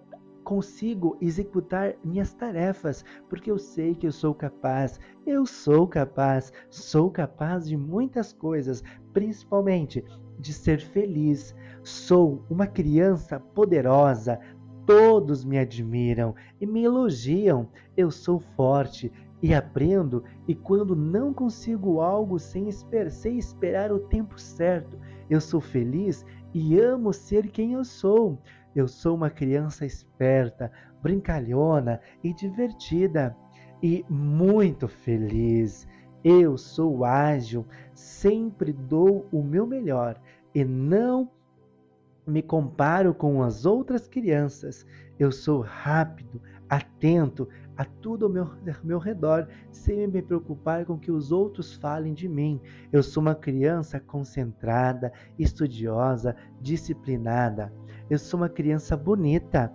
consigo executar minhas tarefas, porque eu sei que eu sou capaz. Eu sou capaz, sou capaz de muitas coisas, principalmente de ser feliz. Sou uma criança poderosa. Todos me admiram e me elogiam. Eu sou forte, e aprendo, e quando não consigo algo sem esper sei esperar o tempo certo, eu sou feliz e amo ser quem eu sou. Eu sou uma criança esperta, brincalhona e divertida, e muito feliz. Eu sou ágil, sempre dou o meu melhor e não me comparo com as outras crianças. Eu sou rápido, atento a tudo ao meu, ao meu redor, sem me preocupar com que os outros falem de mim. Eu sou uma criança concentrada, estudiosa, disciplinada. Eu sou uma criança bonita.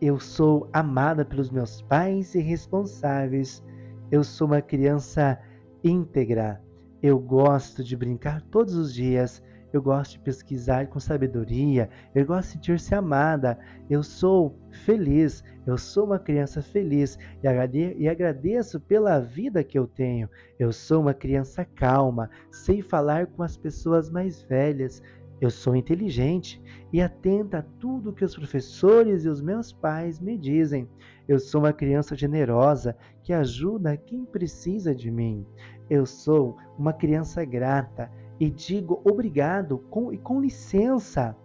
Eu sou amada pelos meus pais e responsáveis. Eu sou uma criança íntegra. Eu gosto de brincar todos os dias eu gosto de pesquisar com sabedoria, eu gosto de sentir-se amada, eu sou feliz, eu sou uma criança feliz e agradeço pela vida que eu tenho. Eu sou uma criança calma, sei falar com as pessoas mais velhas, eu sou inteligente e atenta a tudo que os professores e os meus pais me dizem. Eu sou uma criança generosa que ajuda quem precisa de mim. Eu sou uma criança grata e digo obrigado com, e com licença.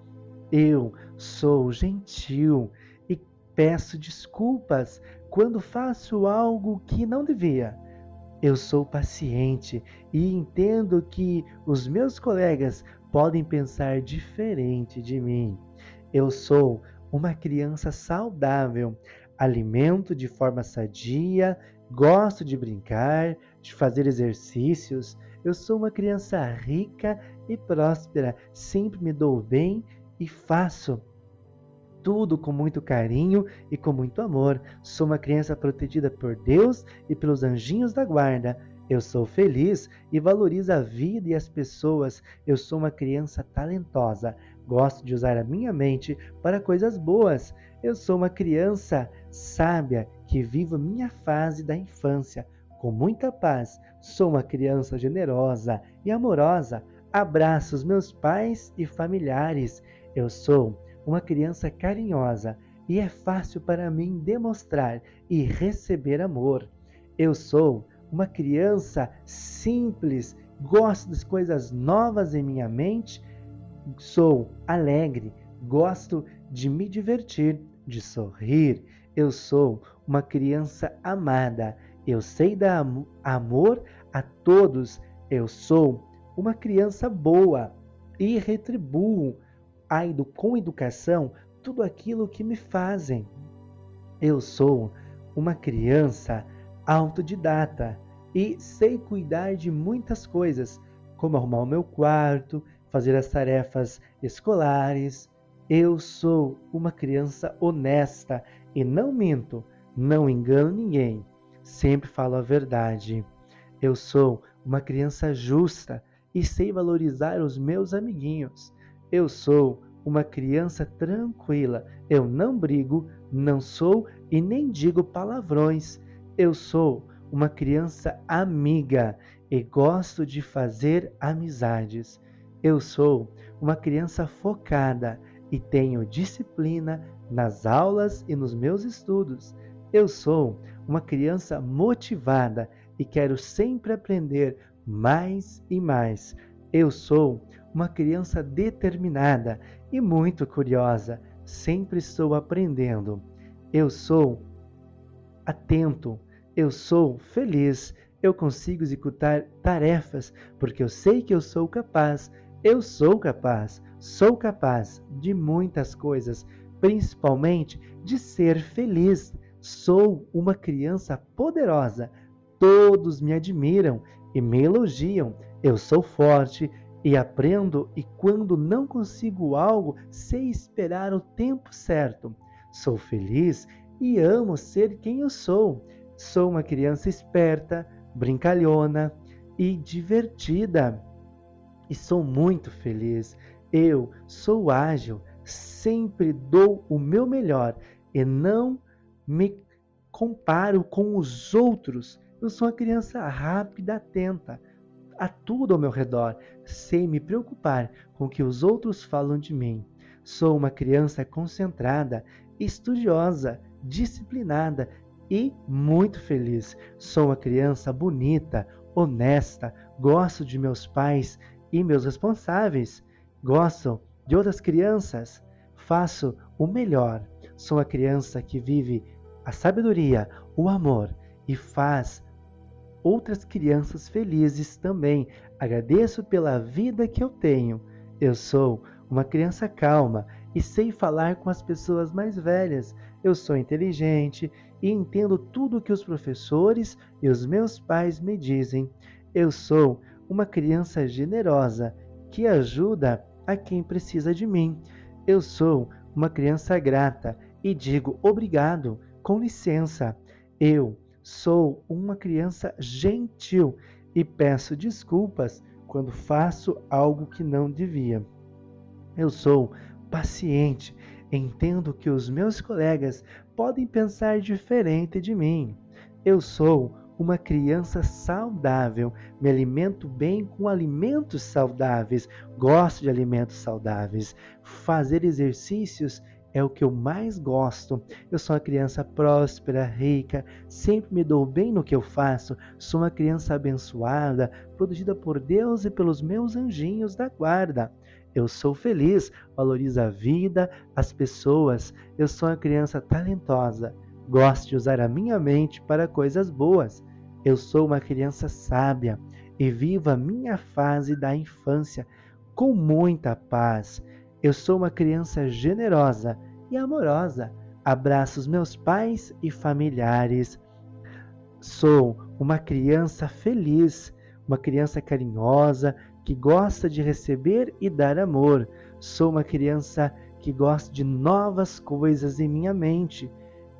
Eu sou gentil e peço desculpas quando faço algo que não devia. Eu sou paciente e entendo que os meus colegas podem pensar diferente de mim. Eu sou uma criança saudável, alimento de forma sadia, gosto de brincar, de fazer exercícios, eu sou uma criança rica e próspera, sempre me dou bem e faço tudo com muito carinho e com muito amor. Sou uma criança protegida por Deus e pelos anjinhos da guarda. Eu sou feliz e valorizo a vida e as pessoas. Eu sou uma criança talentosa. Gosto de usar a minha mente para coisas boas. Eu sou uma criança sábia que vivo minha fase da infância com muita paz. Sou uma criança generosa e amorosa. Abraço os meus pais e familiares. Eu sou uma criança carinhosa e é fácil para mim demonstrar e receber amor. Eu sou uma criança simples, gosto das coisas novas em minha mente, sou alegre, gosto de me divertir, de sorrir. Eu sou uma criança amada eu sei dar amor a todos. Eu sou uma criança boa e retribuo com educação tudo aquilo que me fazem. Eu sou uma criança autodidata e sei cuidar de muitas coisas, como arrumar o meu quarto, fazer as tarefas escolares. Eu sou uma criança honesta e não minto, não engano ninguém sempre falo a verdade. Eu sou uma criança justa e sei valorizar os meus amiguinhos. Eu sou uma criança tranquila. Eu não brigo, não sou e nem digo palavrões. Eu sou uma criança amiga e gosto de fazer amizades. Eu sou uma criança focada e tenho disciplina nas aulas e nos meus estudos. Eu sou uma criança motivada e quero sempre aprender mais e mais. Eu sou uma criança determinada e muito curiosa, sempre estou aprendendo. Eu sou atento, eu sou feliz, eu consigo executar tarefas porque eu sei que eu sou capaz. Eu sou capaz, sou capaz de muitas coisas, principalmente de ser feliz. Sou uma criança poderosa. Todos me admiram e me elogiam. Eu sou forte e aprendo, e quando não consigo algo, sei esperar o tempo certo. Sou feliz e amo ser quem eu sou. Sou uma criança esperta, brincalhona e divertida. E sou muito feliz. Eu sou ágil, sempre dou o meu melhor e não me comparo com os outros. Eu sou uma criança rápida, atenta a tudo ao meu redor, sem me preocupar com o que os outros falam de mim. Sou uma criança concentrada, estudiosa, disciplinada e muito feliz. Sou uma criança bonita, honesta, gosto de meus pais e meus responsáveis. Gosto de outras crianças. Faço o melhor. Sou uma criança que vive a sabedoria, o amor e faz outras crianças felizes também. Agradeço pela vida que eu tenho. Eu sou uma criança calma e sei falar com as pessoas mais velhas. Eu sou inteligente e entendo tudo o que os professores e os meus pais me dizem. Eu sou uma criança generosa que ajuda a quem precisa de mim. Eu sou uma criança grata e digo obrigado, com licença. Eu sou uma criança gentil e peço desculpas quando faço algo que não devia. Eu sou paciente, entendo que os meus colegas podem pensar diferente de mim. Eu sou uma criança saudável, me alimento bem com alimentos saudáveis, gosto de alimentos saudáveis. Fazer exercícios é o que eu mais gosto. Eu sou uma criança próspera, rica, sempre me dou bem no que eu faço. Sou uma criança abençoada, protegida por Deus e pelos meus anjinhos da guarda. Eu sou feliz, valorizo a vida, as pessoas. Eu sou uma criança talentosa. Gosto de usar a minha mente para coisas boas. Eu sou uma criança sábia e vivo a minha fase da infância com muita paz. Eu sou uma criança generosa e amorosa. Abraço os meus pais e familiares. Sou uma criança feliz, uma criança carinhosa que gosta de receber e dar amor. Sou uma criança que gosta de novas coisas em minha mente.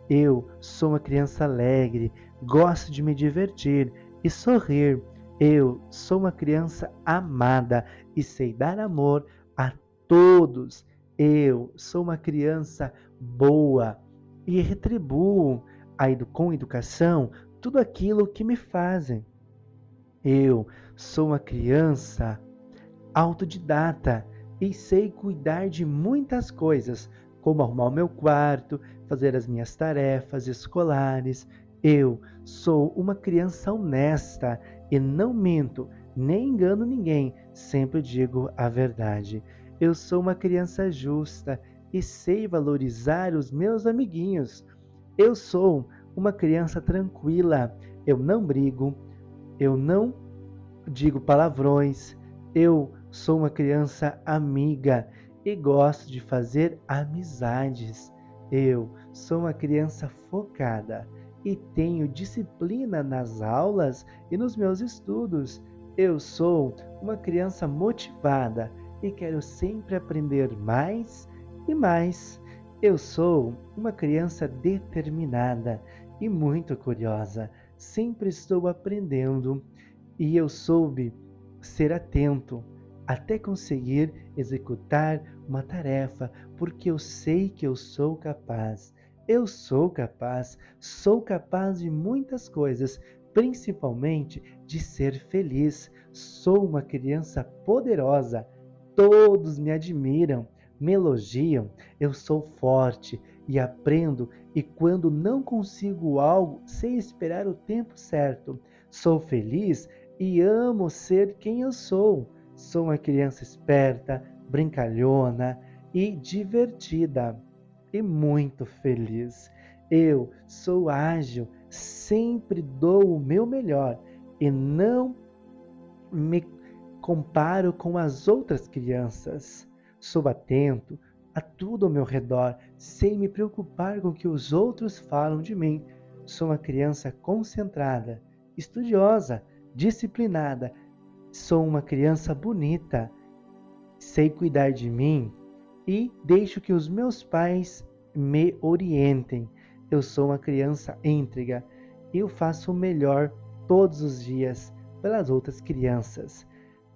Eu sou uma criança alegre, gosto de me divertir e sorrir. Eu sou uma criança amada e sei dar amor a todos. Eu sou uma criança boa e retribuo com educação tudo aquilo que me fazem. Eu sou uma criança autodidata e sei cuidar de muitas coisas, como arrumar o meu quarto, fazer as minhas tarefas escolares. Eu sou uma criança honesta e não minto, nem engano ninguém, sempre digo a verdade. Eu sou uma criança justa e sei valorizar os meus amiguinhos. Eu sou uma criança tranquila, eu não brigo, eu não digo palavrões, eu sou uma criança amiga e gosto de fazer amizades. Eu sou uma criança focada e tenho disciplina nas aulas e nos meus estudos. Eu sou uma criança motivada e quero sempre aprender mais e mais. Eu sou uma criança determinada e muito curiosa. Sempre estou aprendendo e eu soube ser atento até conseguir executar uma tarefa, porque eu sei que eu sou capaz. Eu sou capaz, sou capaz de muitas coisas, principalmente de ser feliz. Sou uma criança poderosa. Todos me admiram, me elogiam. Eu sou forte e aprendo, e quando não consigo algo, sei esperar o tempo certo. Sou feliz e amo ser quem eu sou. Sou uma criança esperta, brincalhona e divertida e muito feliz. Eu sou ágil, sempre dou o meu melhor e não me comparo com as outras crianças. Sou atento a tudo ao meu redor, sem me preocupar com o que os outros falam de mim. Sou uma criança concentrada, estudiosa, disciplinada. Sou uma criança bonita, sei cuidar de mim e deixo que os meus pais me orientem. Eu sou uma criança íntegra. Eu faço o melhor todos os dias pelas outras crianças.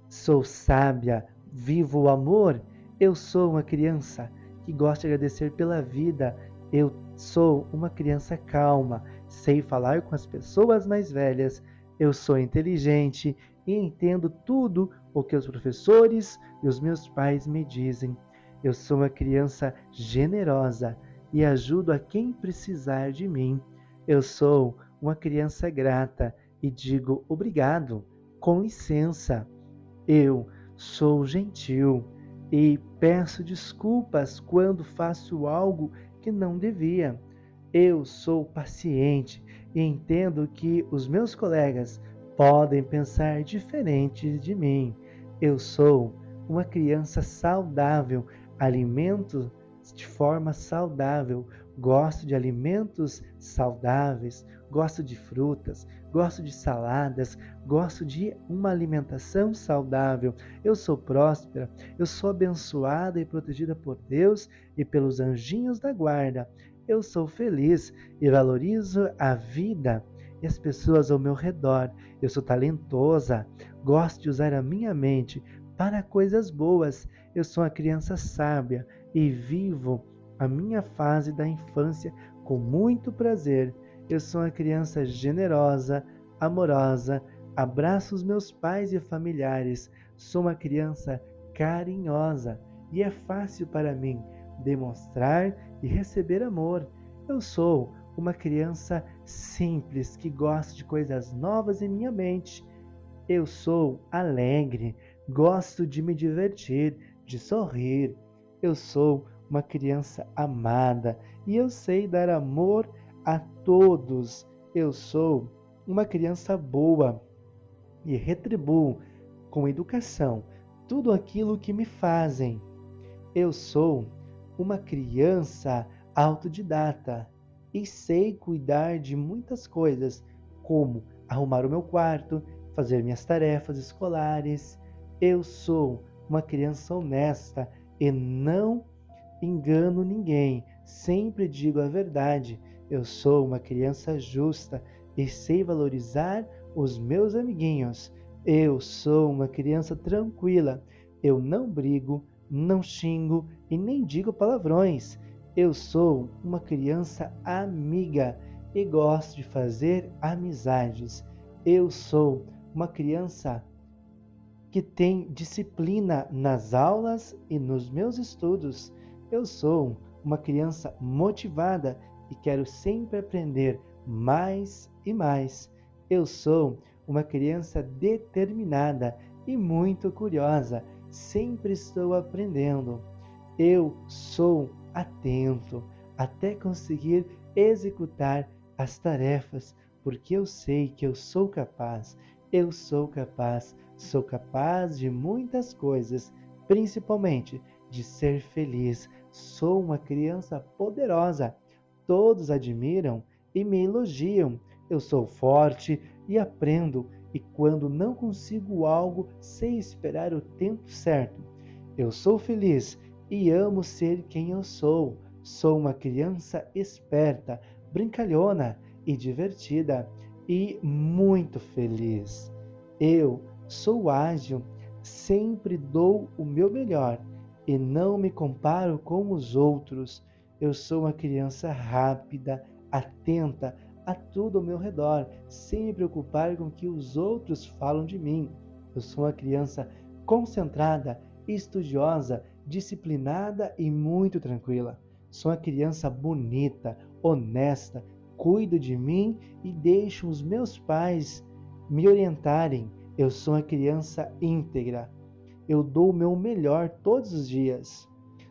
Sou sábia, vivo o amor. Eu sou uma criança que gosta de agradecer pela vida. Eu sou uma criança calma, sei falar com as pessoas mais velhas eu sou inteligente e entendo tudo o que os professores e os meus pais me dizem. Eu sou uma criança generosa e ajudo a quem precisar de mim. Eu sou uma criança grata e digo obrigado, com licença. Eu sou gentil e peço desculpas quando faço algo que não devia. Eu sou paciente e entendo que os meus colegas podem pensar diferente de mim. Eu sou uma criança saudável, alimento de forma saudável, gosto de alimentos saudáveis, gosto de frutas, gosto de saladas, gosto de uma alimentação saudável. Eu sou próspera, eu sou abençoada e protegida por Deus e pelos anjinhos da guarda. Eu sou feliz e valorizo a vida e as pessoas ao meu redor. Eu sou talentosa, gosto de usar a minha mente para coisas boas. Eu sou uma criança sábia e vivo a minha fase da infância com muito prazer. Eu sou uma criança generosa, amorosa, abraço os meus pais e familiares. Sou uma criança carinhosa e é fácil para mim demonstrar e receber amor. Eu sou uma criança simples que gosta de coisas novas em minha mente. Eu sou alegre, gosto de me divertir, de sorrir. Eu sou uma criança amada e eu sei dar amor a todos. Eu sou uma criança boa e retribuo com educação tudo aquilo que me fazem. Eu sou uma criança autodidata e sei cuidar de muitas coisas, como arrumar o meu quarto, fazer minhas tarefas escolares. Eu sou uma criança honesta e não engano ninguém, sempre digo a verdade. Eu sou uma criança justa e sei valorizar os meus amiguinhos. Eu sou uma criança tranquila. Eu não brigo, não xingo e nem digo palavrões. Eu sou uma criança amiga e gosto de fazer amizades. Eu sou uma criança que tem disciplina nas aulas e nos meus estudos. Eu sou uma criança motivada e quero sempre aprender mais e mais. Eu sou uma criança determinada e muito curiosa, sempre estou aprendendo. Eu sou atento até conseguir executar as tarefas, porque eu sei que eu sou capaz. Eu sou capaz, sou capaz de muitas coisas, principalmente de ser feliz, Sou uma criança poderosa. Todos admiram e me elogiam. Eu sou forte e aprendo, e quando não consigo algo, sei esperar o tempo certo. Eu sou feliz e amo ser quem eu sou. Sou uma criança esperta, brincalhona e divertida e muito feliz. Eu sou ágil, sempre dou o meu melhor e não me comparo com os outros. Eu sou uma criança rápida, atenta a tudo ao meu redor, sem me preocupar com o que os outros falam de mim. Eu sou uma criança concentrada, estudiosa, disciplinada e muito tranquila. Sou uma criança bonita, honesta, cuido de mim e deixo os meus pais me orientarem. Eu sou uma criança íntegra, eu dou o meu melhor todos os dias.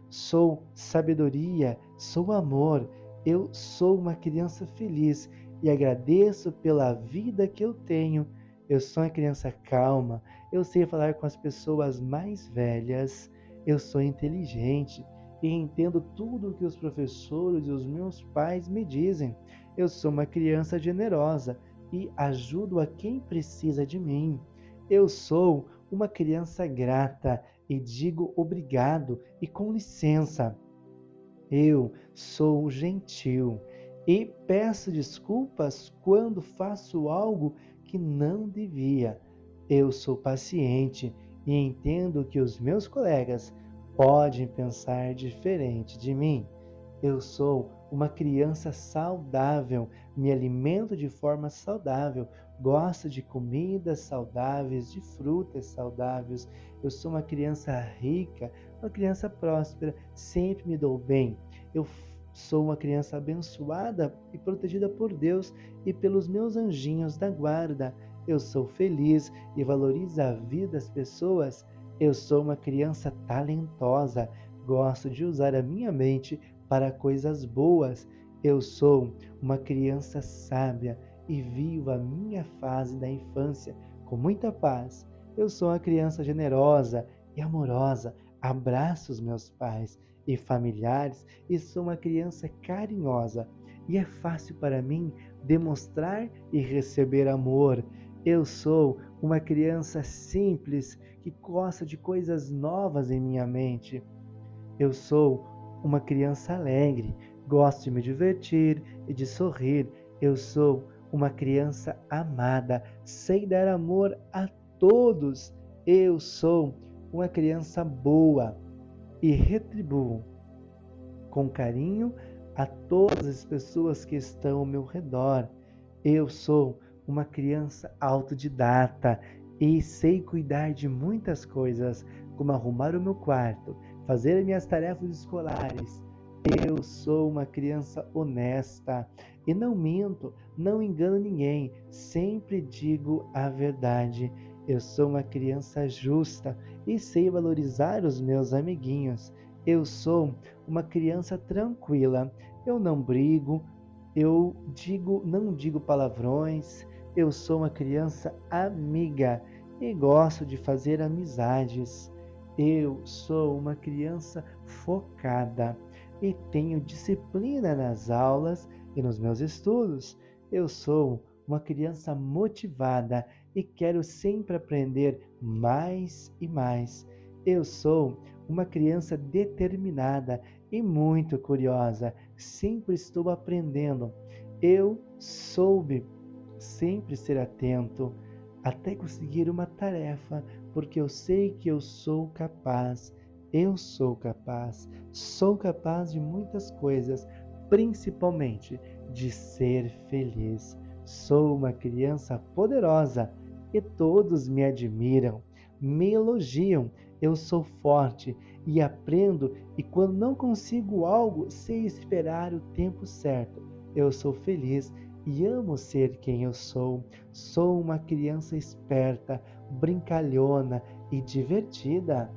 Sou sabedoria, sou amor, eu sou uma criança feliz e agradeço pela vida que eu tenho. Eu sou uma criança calma, eu sei falar com as pessoas mais velhas, eu sou inteligente e entendo tudo o que os professores e os meus pais me dizem. Eu sou uma criança generosa e ajudo a quem precisa de mim. Eu sou uma criança grata e digo obrigado e com licença. Eu sou gentil e peço desculpas quando faço algo que não devia. Eu sou paciente e entendo que os meus colegas podem pensar diferente de mim. Eu sou uma criança saudável, me alimento de forma saudável, gosto de comidas saudáveis, de frutas saudáveis. Eu sou uma criança rica, uma criança próspera, sempre me dou bem. Eu sou uma criança abençoada e protegida por Deus e pelos meus anjinhos da guarda. Eu sou feliz e valorizo a vida das pessoas. Eu sou uma criança talentosa, gosto de usar a minha mente para coisas boas. Eu sou uma criança sábia e vivo a minha fase da infância com muita paz. Eu sou uma criança generosa e amorosa, abraço os meus pais e familiares e sou uma criança carinhosa. E é fácil para mim demonstrar e receber amor. Eu sou uma criança simples que gosta de coisas novas em minha mente. Eu sou uma criança alegre, gosto de me divertir e de sorrir. Eu sou uma criança amada, sei dar amor a todos. Eu sou uma criança boa e retribuo com carinho a todas as pessoas que estão ao meu redor. Eu sou uma criança autodidata e sei cuidar de muitas coisas, como arrumar o meu quarto, fazer minhas tarefas escolares. Eu sou uma criança honesta e não minto, não engano ninguém, sempre digo a verdade. Eu sou uma criança justa e sei valorizar os meus amiguinhos. Eu sou uma criança tranquila. Eu não brigo, eu digo, não digo palavrões. Eu sou uma criança amiga e gosto de fazer amizades. Eu sou uma criança focada e tenho disciplina nas aulas e nos meus estudos. Eu sou uma criança motivada e quero sempre aprender mais e mais. Eu sou uma criança determinada e muito curiosa. Sempre estou aprendendo. Eu soube sempre ser atento até conseguir uma tarefa, porque eu sei que eu sou capaz. Eu sou capaz. Sou capaz de muitas coisas, principalmente de ser feliz. Sou uma criança poderosa e todos me admiram, me elogiam. Eu sou forte e aprendo, e quando não consigo algo, sei esperar o tempo certo. Eu sou feliz e amo ser quem eu sou. Sou uma criança esperta, brincalhona e divertida,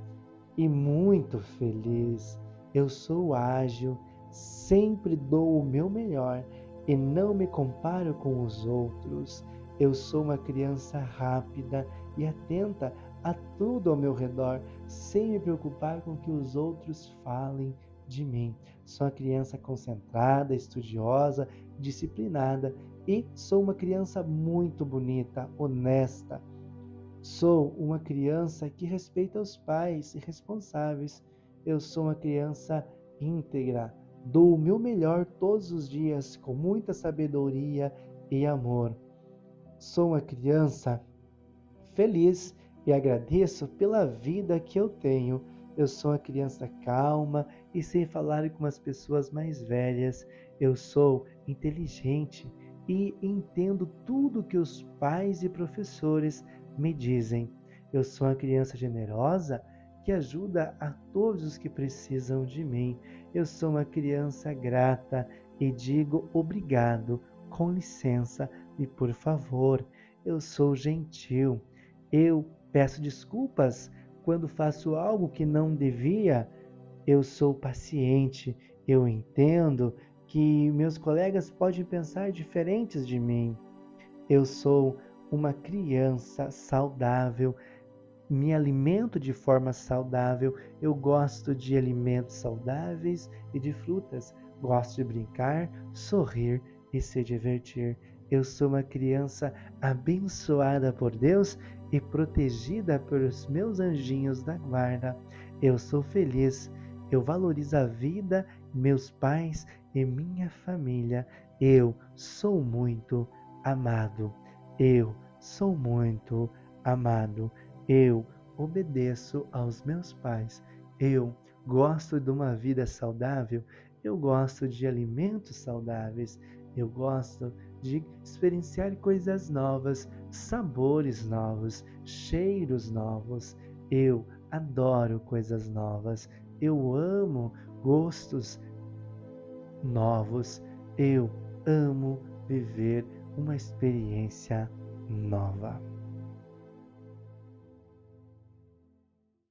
e muito feliz. Eu sou ágil, sempre dou o meu melhor e não me comparo com os outros. Eu sou uma criança rápida e atenta a tudo ao meu redor, sem me preocupar com o que os outros falem de mim. Sou uma criança concentrada, estudiosa, disciplinada e sou uma criança muito bonita, honesta. Sou uma criança que respeita os pais e responsáveis. Eu sou uma criança íntegra. Dou o meu melhor todos os dias com muita sabedoria e amor. Sou uma criança feliz e agradeço pela vida que eu tenho. Eu sou uma criança calma e sei falar com as pessoas mais velhas. Eu sou inteligente e entendo tudo que os pais e professores me dizem. Eu sou uma criança generosa que ajuda a todos os que precisam de mim. Eu sou uma criança grata e digo obrigado, com licença e por favor. Eu sou gentil. Eu peço desculpas quando faço algo que não devia. Eu sou paciente. Eu entendo que meus colegas podem pensar diferentes de mim. Eu sou uma criança saudável me alimento de forma saudável, eu gosto de alimentos saudáveis e de frutas, gosto de brincar, sorrir e se divertir. Eu sou uma criança abençoada por Deus e protegida pelos meus anjinhos da guarda. Eu sou feliz, eu valorizo a vida, meus pais e minha família. Eu sou muito amado. Eu sou muito amado. Eu obedeço aos meus pais. Eu gosto de uma vida saudável. Eu gosto de alimentos saudáveis. Eu gosto de experienciar coisas novas, sabores novos, cheiros novos. Eu adoro coisas novas. Eu amo gostos novos. Eu amo viver uma experiência nova.